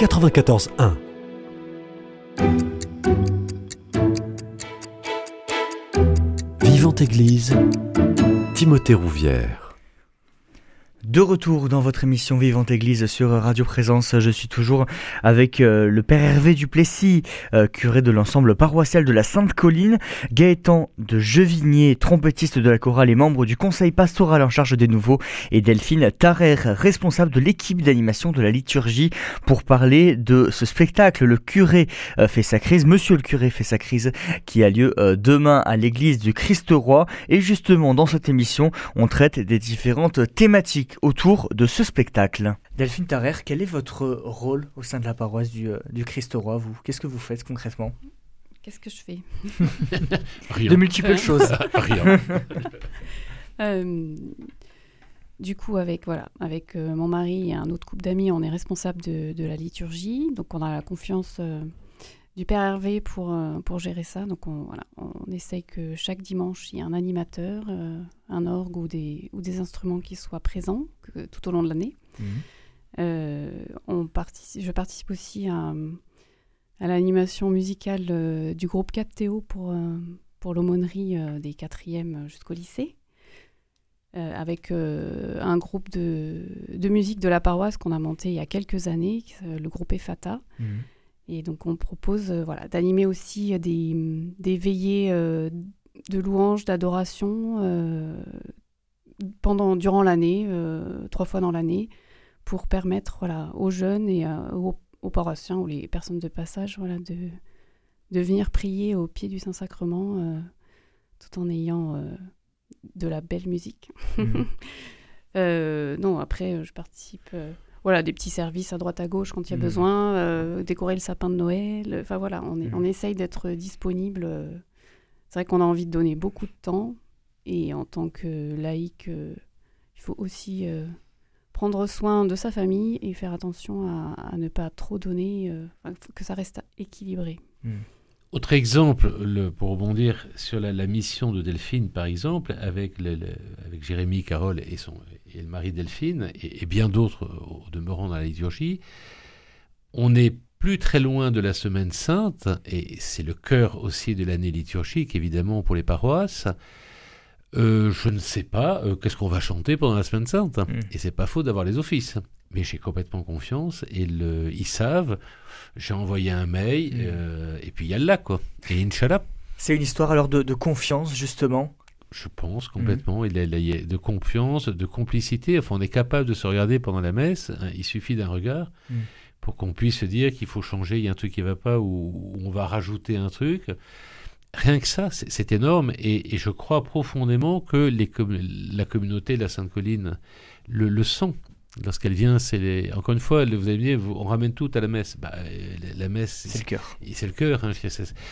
94.1. Vivante Église, Timothée Rouvière. De retour dans votre émission Vivante Église sur Radio Présence, je suis toujours avec euh, le Père Hervé Duplessis, euh, curé de l'ensemble paroissial de la Sainte-Colline, Gaëtan de Jevigné, trompettiste de la chorale et membre du conseil pastoral en charge des nouveaux, et Delphine Tarrer, responsable de l'équipe d'animation de la liturgie, pour parler de ce spectacle. Le curé euh, fait sa crise, Monsieur le curé fait sa crise, qui a lieu demain à l'église du Christ-Roi. Et justement, dans cette émission, on traite des différentes thématiques autour de ce spectacle. Delphine Tarrer, quel est votre rôle au sein de la paroisse du, euh, du Christ-Roi, vous? Qu'est-ce que vous faites concrètement? Qu'est-ce que je fais? De multiples choses. *laughs* Rien. *laughs* Euh, du coup, avec, voilà, avec euh, mon mari et un autre couple d'amis, on est responsable de, de la liturgie. Donc, on a la confiance du Père Hervé pour, euh, pour gérer ça. Donc on, voilà, on essaye que chaque dimanche, il y ait un animateur, euh, un orgue ou des, ou des instruments qui soient présents tout au long de l'année. Mhm. Euh, on participe, je participe aussi à, à l'animation musicale du groupe 4TO pour, pour l'aumônerie des quatrièmes jusqu'au lycée. avec un groupe de, de, musique de la paroisse qu'on a monté il y a quelques années, le groupe EFATA. Mhm. Et donc on propose euh, voilà, d'animer aussi des, des veillées euh, de louanges, d'adoration euh, pendant durant l'année, trois fois dans l'année, pour permettre voilà, aux jeunes et aux, aux, paroissiens ou les personnes de passage voilà, de, de venir prier au pied du Saint-Sacrement tout en ayant de la belle musique. Mmh. *laughs* non, après, je participe voilà, des petits services à droite à gauche quand il y a mmh. besoin, euh, décorer le sapin de Noël. Enfin voilà, on, est, mmh. on essaye d'être disponible. C'est vrai qu'on a envie de donner beaucoup de temps. Et en tant que laïc, euh, il faut aussi euh, prendre soin de sa famille et faire attention à, ne pas trop donner, que ça reste équilibré. Mmh. Autre exemple, le, pour rebondir sur la, mission de Delphine, par exemple, avec, le, avec Jérémy Carole et, son, et le mari Delphine, et, bien d'autres au demeurant dans la liturgie, on n'est plus très loin de la Semaine Sainte, et c'est le cœur aussi de l'année liturgique, évidemment, pour les paroisses. Euh, je ne sais pas euh, qu'est-ce qu'on va chanter pendant la Semaine Sainte? Mm. Et c'est pas faux d'avoir les offices. Mais j'ai complètement confiance et le, ils savent. J'ai envoyé un mail mm. euh, et puis il y a là quoi. Et Inch'Allah. C'est une histoire alors de, confiance justement? Je pense complètement. Il, y a, de confiance, de complicité. Enfin, on est capable de se regarder pendant la messe. Hein, il suffit d'un regard. Mm. Pour qu'on puisse se dire qu'il faut changer, il y a un truc qui ne va pas, ou on va rajouter un truc. Rien que ça, c'est énorme et, je crois profondément que les, la communauté de la Sainte-Colline le, le sent. Lorsqu'elle vient, c'est encore une fois, vous avez dit, on ramène tout à la messe. Bah, la messe, c'est le cœur. C'est le cœur. Hein,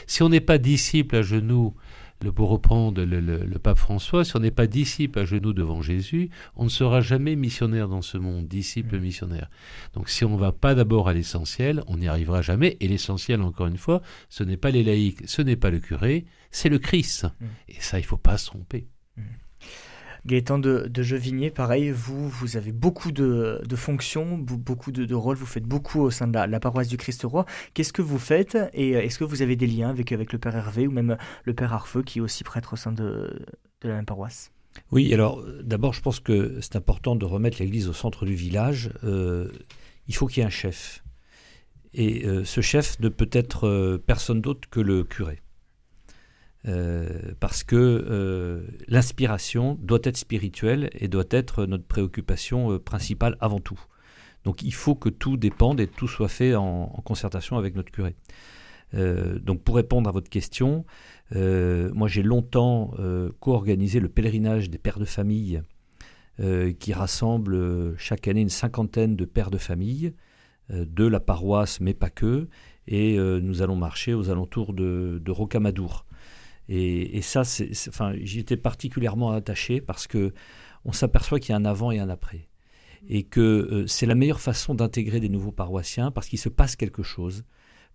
si on n'est pas disciple à genoux le, pour reprendre le, pape François, si on n'est pas disciple à genoux devant Jésus, on ne sera jamais missionnaire dans ce monde, disciple mm. missionnaire. Donc si on ne va pas d'abord à l'essentiel, on n'y arrivera jamais. Et l'essentiel, encore une fois, ce n'est pas les laïcs, ce n'est pas le curé, c'est le Christ. Mm. Et ça, il ne faut pas se tromper. Gaëtan de, de Jevigné, pareil, vous, vous avez beaucoup de, fonctions, beaucoup de, rôles, vous faites beaucoup au sein de la, paroisse du Christ-Roi. Qu'est-ce que vous faites et est-ce que vous avez des liens avec, le Père Hervé ou même le Père Arfeux qui est aussi prêtre au sein de, la même paroisse? Oui, alors d'abord je pense que c'est important de remettre l'église au centre du village. Euh, il faut qu'il y ait un chef. Et euh, ce chef ne peut être euh, personne d'autre que le curé. Euh, parce que euh, l'inspiration doit être spirituelle et doit être notre préoccupation euh, principale avant tout. Donc il faut que tout dépende et tout soit fait en, concertation avec notre curé. donc pour répondre à votre question, moi j'ai longtemps co-organisé le pèlerinage des pères de famille qui rassemble chaque année une cinquantaine de pères de famille de la paroisse, mais pas que, et nous allons marcher aux alentours de, de Rocamadour. Et, ça, c'est, enfin, j'y étais particulièrement attaché parce que on s'aperçoit qu'il y a un avant et un après. Et que euh, c'est la meilleure façon d'intégrer des nouveaux paroissiens parce qu'il se passe quelque chose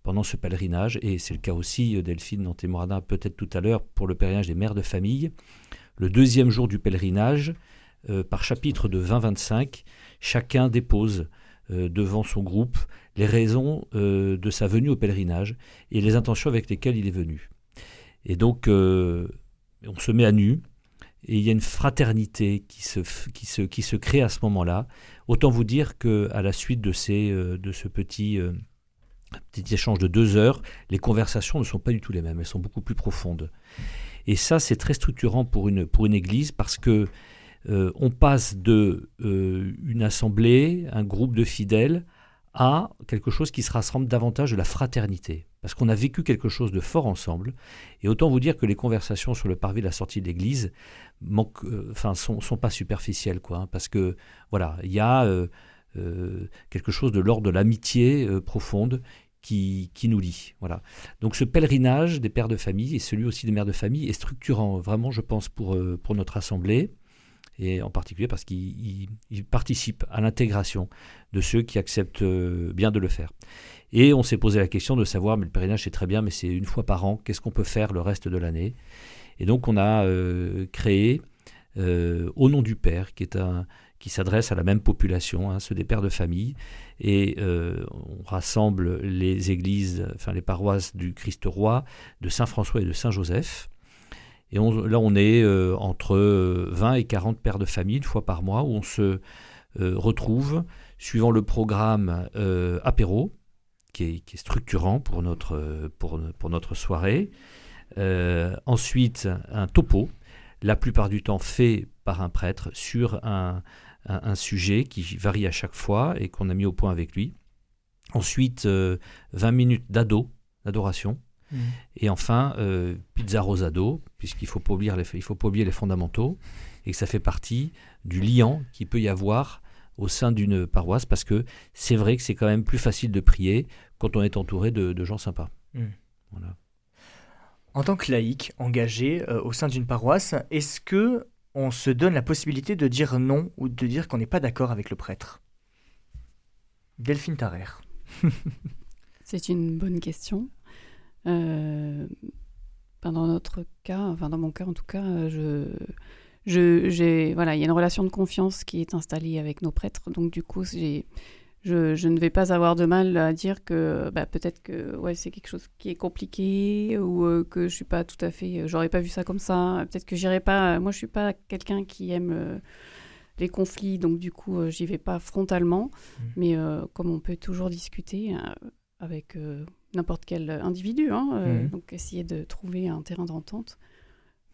pendant ce pèlerinage. Et c'est le cas aussi, euh, Delphine témoignera peut-être tout à l'heure, pour le pèlerinage des mères de famille. Le deuxième jour du pèlerinage, euh, par chapitre de 20-25, chacun dépose devant son groupe les raisons de sa venue au pèlerinage et les intentions avec lesquelles il est venu. Et donc, on se met à nu, et il y a une fraternité qui se, qui se, qui se crée à ce moment-là. Autant vous dire qu'à la suite de, ces, de ce petit, petit échange de deux heures, les conversations ne sont pas du tout les mêmes, elles sont beaucoup plus profondes. Et ça, c'est très structurant pour une, pour une église parce que euh, on passe de euh, une assemblée, un groupe de fidèles, à quelque chose qui se rassemble davantage de la fraternité. Parce qu'on a vécu quelque chose de fort ensemble. Et autant vous dire que les conversations sur le parvis de la sortie de l'église manquent, euh, sont, sont, pas superficielles, quoi. Hein, parce que, voilà, il y a quelque chose de l'ordre de l'amitié profonde qui, qui, nous lie. Voilà. Donc ce pèlerinage des pères de famille et celui aussi des mères de famille est structurant, vraiment, je pense, pour, pour notre assemblée et en particulier parce qu'il participe à l'intégration de ceux qui acceptent euh, bien de le faire. Et on s'est posé la question de savoir, mais le pèlerinage c'est très bien, mais c'est une fois par an, qu'est-ce qu'on peut faire le reste de l'année? Et donc on a euh, créé euh, Au nom du Père, qui est un qui s'adresse à la même population, hein, ceux des pères de famille, et on rassemble les églises, enfin les paroisses du Christ Roi, de Saint François et de Saint Et là, on est euh, entre 20 et 40 pères de famille, une fois par mois, où on se euh, retrouve suivant le programme euh, apéro, qui est, structurant pour notre, soirée. ensuite, un topo, la plupart du temps fait par un prêtre sur un, sujet qui varie à chaque fois et qu'on a mis au point avec lui. Ensuite, 20 minutes d'ado, d'adoration, Mm. Et enfin, euh, pizza rosado, puisqu'il ne faut, pas oublier les, faut pas oublier les fondamentaux, et que ça fait partie du liant qu'il peut y avoir au sein d'une paroisse, parce que c'est vrai que c'est quand même plus facile de prier quand on est entouré de, gens sympas. Mm. Voilà. En tant que laïc engagé euh, au sein d'une paroisse, est-ce que on se donne la possibilité de dire non ou de dire qu'on n'est pas d'accord avec le prêtre? Delphine Tarrer. *laughs* *laughs* C'est une bonne question. Euh, dans notre cas, enfin dans mon cas en tout cas, je, je, j'ai, voilà, il y a une relation de confiance qui est installée avec nos prêtres, donc du coup, j'ai, je, je, ne vais pas avoir de mal à dire que bah, peut-être que ouais, c'est quelque chose qui est compliqué ou euh, que je suis pas tout à fait, euh, j'aurais pas vu ça comme ça. Peut-être que j'irai pas. Moi, je suis pas quelqu'un qui aime euh, les conflits, donc du coup, j'y vais pas frontalement. Mmh. Mais comme on peut toujours discuter avec n'importe quel individu. Hein, euh, mhm. Donc essayer de trouver un terrain d'entente.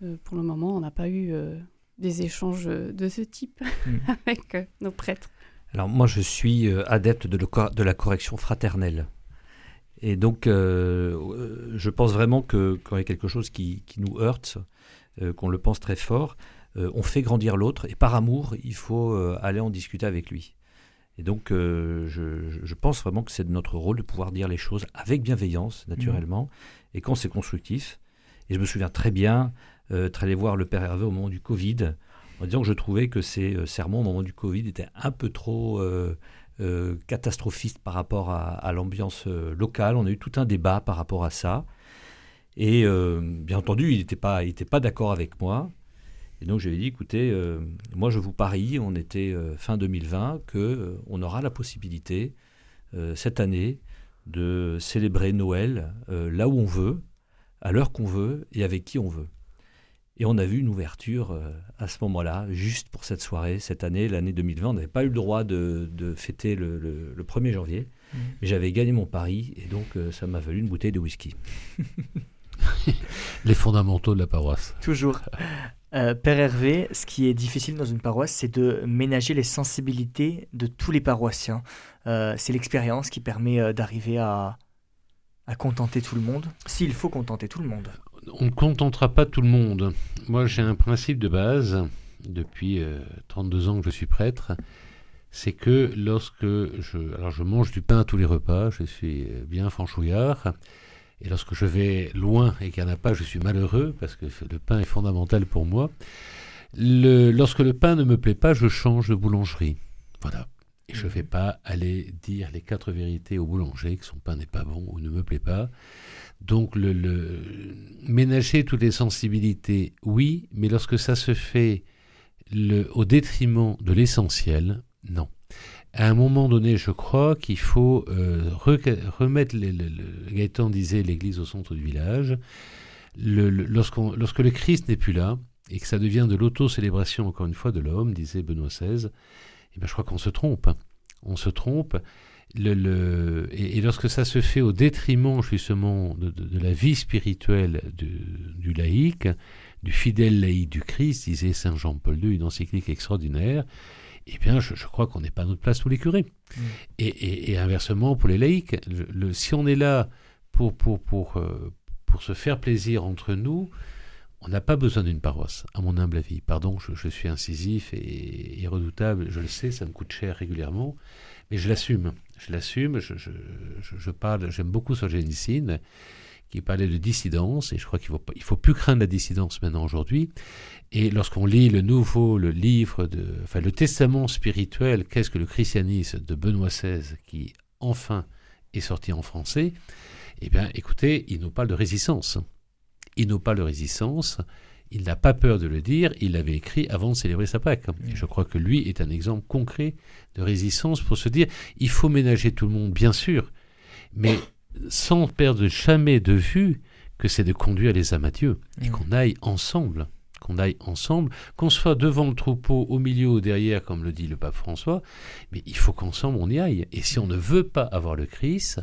Euh, pour le moment, on n'a pas eu euh, des échanges de ce type mhm. *laughs* avec nos prêtres. Alors moi, je suis adepte de, de, la correction fraternelle. Et donc, je pense vraiment que quand il y a quelque chose qui, qui nous heurte, qu'on le pense très fort, on fait grandir l'autre. Et par amour, il faut aller en discuter avec lui. Et donc, euh, je, pense vraiment que c'est de notre rôle de pouvoir dire les choses avec bienveillance, naturellement, mmh. et quand c'est constructif. Et je me souviens très bien euh, voir le Père Hervé au moment du Covid, en disant que je trouvais que ces euh, sermons au moment du Covid étaient un peu trop euh, catastrophistes par rapport à, l'ambiance locale. On a eu tout un débat par rapport à ça. Et bien entendu, il n'était pas, pas d'accord avec moi. Et donc j'avais dit, écoutez, euh, moi je vous parie, on était euh, fin 2020, qu'on euh, on aura la possibilité cette année de célébrer Noël là où on veut, à l'heure qu'on veut et avec qui on veut. Et on a vu une ouverture à ce moment-là, juste pour cette soirée, cette année, l'année 2020. On n'avait pas eu le droit de, fêter le, 1er janvier, mmh. mais j'avais gagné mon pari et donc ça m'a valu une bouteille de whisky. *laughs* Les fondamentaux de la paroisse. Toujours. Euh, Père Hervé, ce qui est difficile dans une paroisse, c'est de ménager les sensibilités de tous les paroissiens. Euh, c'est l'expérience qui permet euh, d'arriver à, contenter tout le monde, s'il faut contenter tout le monde. On ne contentera pas tout le monde. Moi, j'ai un principe de base, depuis 32 ans que je suis prêtre, c'est que lorsque je, alors je mange du pain à tous les repas, je suis bien franchouillard, et lorsque je vais loin et qu'il n'y en a pas, je suis malheureux parce que le pain est fondamental pour moi. lorsque le pain ne me plaît pas, je change de boulangerie. Voilà. Et je ne vais pas aller dire les quatre vérités au boulanger que son pain n'est pas bon ou ne me plaît pas. Donc, le, ménager toutes les sensibilités, oui, mais lorsque ça se fait le, au détriment de l'essentiel, non. À un moment donné, je crois qu'il faut euh, remettre, les, le, Gaëtan disait, l'église au centre du village. Lorsque le Christ n'est plus là, et que ça devient de l'auto-célébration, encore une fois, de l'homme, disait Benoît XVI, eh ben, je crois qu'on se trompe. Hein. On se trompe. Et, lorsque ça se fait au détriment justement de, la vie spirituelle du laïc, du fidèle laïc du Christ, disait Saint Jean-Paul II, une encyclique extraordinaire, eh bien, je, crois qu'on n'est pas à notre place pour les curés. Et, inversement, pour les laïcs, le, si on est là pour, pour, pour, euh, pour se faire plaisir entre nous, on n'a pas besoin d'une paroisse, à mon humble avis. Pardon, je, suis incisif et, redoutable, je le sais, ça me coûte cher régulièrement, mais je l'assume. Je l'assume, je, je, parle, j'aime beaucoup Solzhenitsyn, qui parlait de dissidence, et je crois qu'il ne faut, il faut plus craindre la dissidence maintenant aujourd'hui. Et lorsqu'on lit le nouveau, le livre, de, enfin le testament spirituel, qu'est-ce que le christianisme de Benoît XVI, qui enfin est sorti en français, eh bien écoutez, il nous parle de résistance. Il nous parle de résistance, il n'a pas peur de le dire, il l'avait écrit avant de célébrer sa Pâque. Et je crois que lui est un exemple concret de résistance pour se dire, il faut ménager tout le monde, bien sûr, mais sans perdre jamais de vue que c'est de conduire les âmes à Dieu et mm. qu'on aille ensemble, qu'on aille ensemble, qu'on soit devant le troupeau, au milieu ou derrière, comme le dit le pape François, mais il faut qu'ensemble on y aille. Et si on ne veut pas avoir le Christ,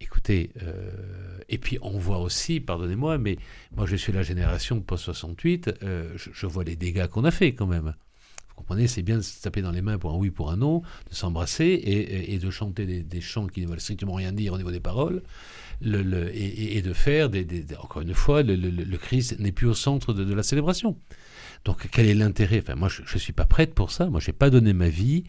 écoutez, euh, et puis on voit aussi, pardonnez-moi, mais moi je suis la génération post-68, euh, je, vois les dégâts qu'on a fait quand même comprenez, c'est bien de se taper dans les mains pour un oui, pour un non, de s'embrasser et, de chanter des, chants qui ne veulent strictement rien dire au niveau des paroles, le, et, de faire, des, encore une fois, le, Christ n'est plus au centre de, la célébration. Donc quel est l'intérêt? Enfin, moi, je ne suis pas prête pour ça. Moi, je n'ai pas donné ma vie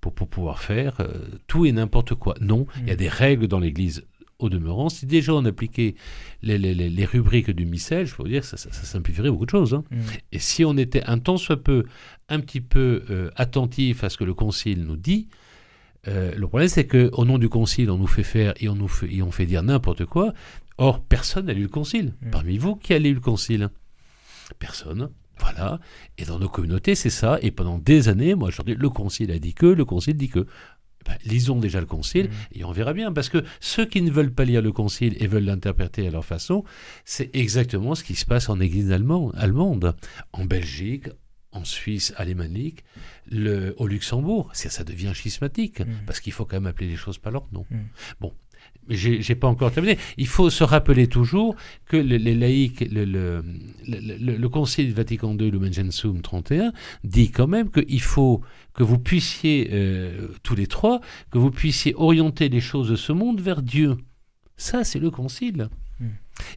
pour, pour pouvoir faire euh, tout et n'importe quoi. Non, il y a mmh. des règles dans l'Église au demeurant, si déjà on appliquait les, les, rubriques du missel, je peux vous dire que ça, simplifierait beaucoup de choses. Hein. Mm. Et si on était un tant soit peu, un petit peu euh, attentif à ce que le Concile nous dit, euh, le problème c'est qu'au nom du Concile, on nous fait faire et on nous fait, et on fait dire n'importe quoi. Or, personne n'a lu le Concile. Mm. Parmi vous, qui a lu le Concile? Personne. Voilà. Et dans nos communautés, c'est ça. Et pendant des années, moi, je dis, le Concile a dit que, le Concile dit que. Ben, lisons déjà le concile mm. et on verra bien. Parce que ceux qui ne veulent pas lire le concile et veulent l'interpréter à leur façon, c'est exactement ce qui se passe en Église allemande, en Belgique, en Suisse alémanique, le, au Luxembourg. Ça devient schismatique mm. parce qu'il faut quand même appeler les choses par leur nom. Mm. Bon, j'ai pas encore terminé. Il faut se rappeler toujours que les laïcs, le, le, le, Concile Vatican II, Lumen Gentium 31, dit quand même qu'il faut que vous puissiez, euh, tous les trois, que vous puissiez orienter les choses de ce monde vers Dieu. Ça, c'est le Concile. Hmm.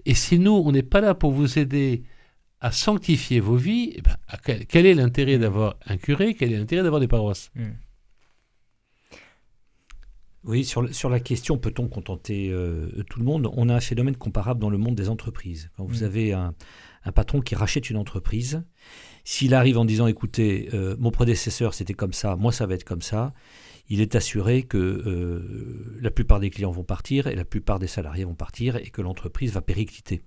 Et si nous, on n'est pas là pour vous aider à sanctifier vos vies, eh ben, quel, est l'intérêt d'avoir un curé Quel est l'intérêt d'avoir des paroisses? Hmm. Oui, sur, sur la question peut-on contenter euh, tout le monde? On a un phénomène comparable dans le monde des entreprises. Quand vous mm. avez un, patron qui rachète une entreprise, s'il arrive en disant écoutez, euh, mon prédécesseur c'était comme ça, moi ça va être comme ça, il est assuré que euh, la plupart des clients vont partir et la plupart des salariés vont partir et que l'entreprise va péricliter.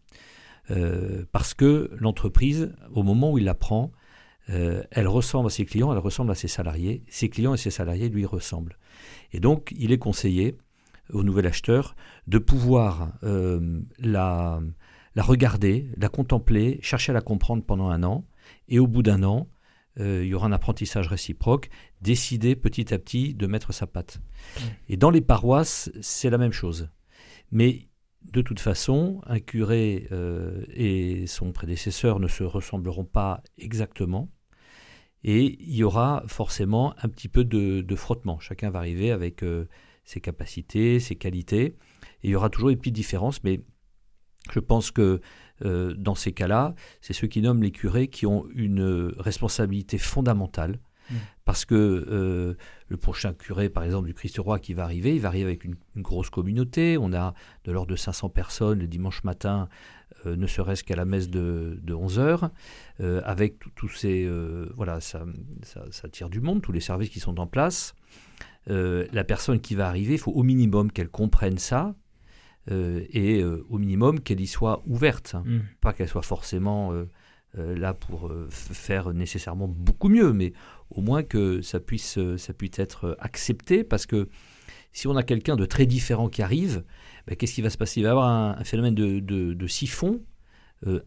Parce que l'entreprise, au moment où il la prend, elle ressemble à ses clients, elle ressemble à ses salariés, ses clients et ses salariés lui ressemblent. Et donc, il est conseillé au nouvel acheteur de pouvoir euh, la, la, regarder, la contempler, chercher à la comprendre pendant un an. Et au bout d'un an, euh, il y aura un apprentissage réciproque, décider petit à petit de mettre sa patte. Et dans les paroisses, c'est la même chose. Mais de toute façon, un curé euh, et son prédécesseur ne se ressembleront pas exactement et il y aura forcément un petit peu de, frottement. Chacun va arriver avec euh, ses capacités, ses qualités, et il y aura toujours des petites différences, mais je pense que euh, dans ces cas-là, c'est ceux qui nomment les curés qui ont une responsabilité fondamentale. Mmh. Parce que euh, le prochain curé, par exemple, du Christ-Roi qui va arriver, il va arriver avec une, une grosse communauté. On a de l'ordre de 500 personnes le dimanche matin euh, ne serait-ce qu'à la messe de, 11 heures, euh, avec tous ces... Voilà, ça, ça, tire du monde, tous les services qui sont en place. la personne qui va arriver, il faut au minimum qu'elle comprenne ça, et au minimum qu'elle y soit ouverte, hein. mm. pas qu'elle soit forcément là pour faire nécessairement beaucoup mieux, mais au moins que ça puisse, ça puisse être accepté, parce que si on a quelqu'un de très différent qui arrive, ben, qu'est-ce qui va se passer? Il va y avoir un, phénomène de, siphon.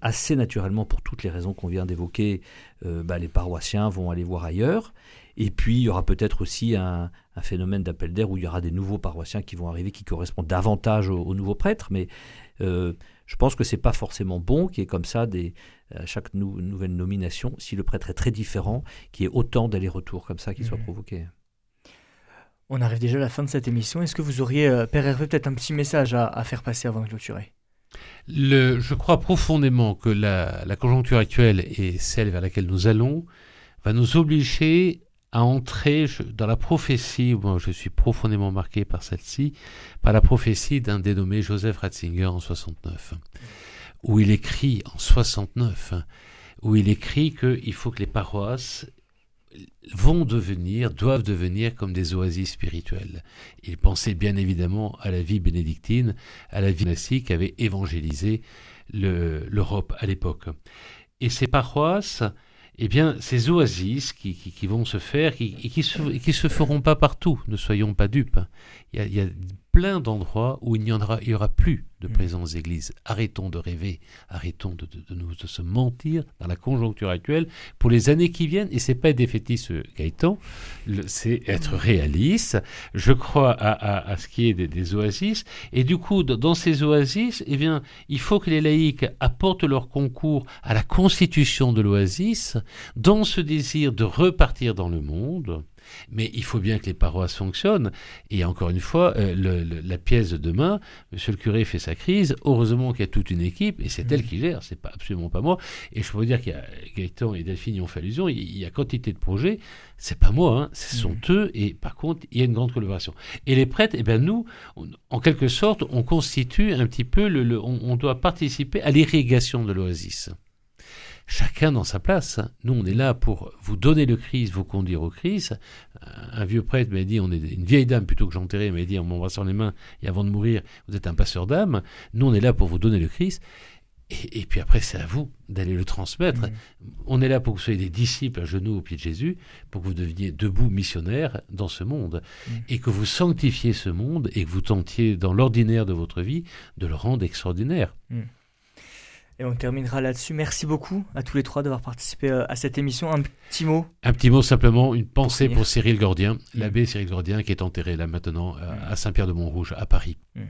assez naturellement, pour toutes les raisons qu'on vient d'évoquer, ben, les paroissiens vont aller voir ailleurs. Et puis, il y aura peut-être aussi un, phénomène d'appel d'air où il y aura des nouveaux paroissiens qui vont arriver, qui correspondent davantage aux, nouveaux prêtres. Mais euh, je pense que ce n'est pas forcément bon qu'il y ait comme ça, des, à chaque nouvelle nomination, si le prêtre est très différent, qu'il y ait autant d'allers-retours comme ça qui soient mmh. provoqués. On arrive déjà à la fin de cette émission. Est-ce que vous auriez, euh, Père Hervé, peut-être un petit message à, faire passer avant de clôturer? Le, Je crois profondément que la, la conjoncture actuelle et celle vers laquelle nous allons va nous obliger à entrer dans la prophétie, moi je suis profondément marqué par celle-ci, par la prophétie d'un dénommé Joseph Ratzinger en 69, où il écrit en 69, où il écrit qu'il faut que les paroisses vont devenir, doivent devenir comme des oasis spirituelles. Il pensait bien évidemment à la vie bénédictine, à la vie monastique qui avait évangélisé l'Europe à l'époque. Et ces paroisses, eh bien, ces oasis qui, vont se faire, qui, et qui se, qui se feront pas partout, ne soyons pas dupes. Il y a, plein d'endroits où il n'y aura, il y aura plus de mm. présence d'église. Arrêtons de rêver, arrêtons de, nous, de se mentir dans la conjoncture actuelle pour les années qui viennent. Et c'est pas être défaitiste, Gaëtan, c'est être réaliste. Je crois à, ce qui est des, oasis. Et du coup, dans ces oasis, eh bien, il faut que les laïcs apportent leur concours à la constitution de l'oasis, dans ce désir de repartir dans le monde mais il faut bien que les paroisses fonctionnent. Et encore une fois, euh, la pièce de demain, monsieur le curé fait sa crise. Heureusement qu'il y a toute une équipe et c'est elle mmh. qui gère, c'est pas absolument pas moi. Et je peux vous dire qu'il y a Gaëtan et Delphine y ont fait allusion. Il y a quantité de projets. C'est pas moi, hein, ce sont mmh. eux. Et par contre, il y a une grande collaboration. Et les prêtres, eh bien nous, en quelque sorte, on constitue un petit peu le, on doit participer à l'irrigation de l'oasis chacun dans sa place. Nous, on est là pour vous donner le Christ, vous conduire au Christ. Un vieux prêtre m'a dit, on est une vieille dame plutôt que j'enterrais, m'a dit en m'embrassant les mains et avant de mourir, vous êtes un passeur d'âme. Nous, on est là pour vous donner le Christ. Et, puis après, c'est à vous d'aller le transmettre. Mmh. On est là pour que vous soyez des disciples à genoux au pied de Jésus, pour que vous deveniez debout missionnaires dans ce monde, mmh. et que vous sanctifiez ce monde, et que vous tentiez dans l'ordinaire de votre vie de le rendre extraordinaire. Mmh. Et on terminera là-dessus. Merci beaucoup à tous les trois d'avoir participé euh, à cette émission. Un petit mot Un petit mot simplement, une pensée pour, Cyril Gordien, mm. l'abbé Cyril Gordien qui est enterré là maintenant euh, mm. à Saint-Pierre-de-Montrouge, à Paris. Mm.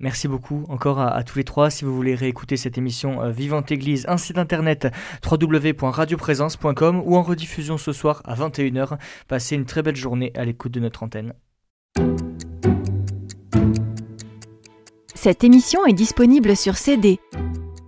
Merci beaucoup encore à, tous les trois. Si vous voulez réécouter cette émission euh, Vivante Église, un site internet www.radioprésence.com ou en rediffusion ce soir à 21h. Passez une très belle journée à l'écoute de notre antenne. Cette émission est disponible sur CD.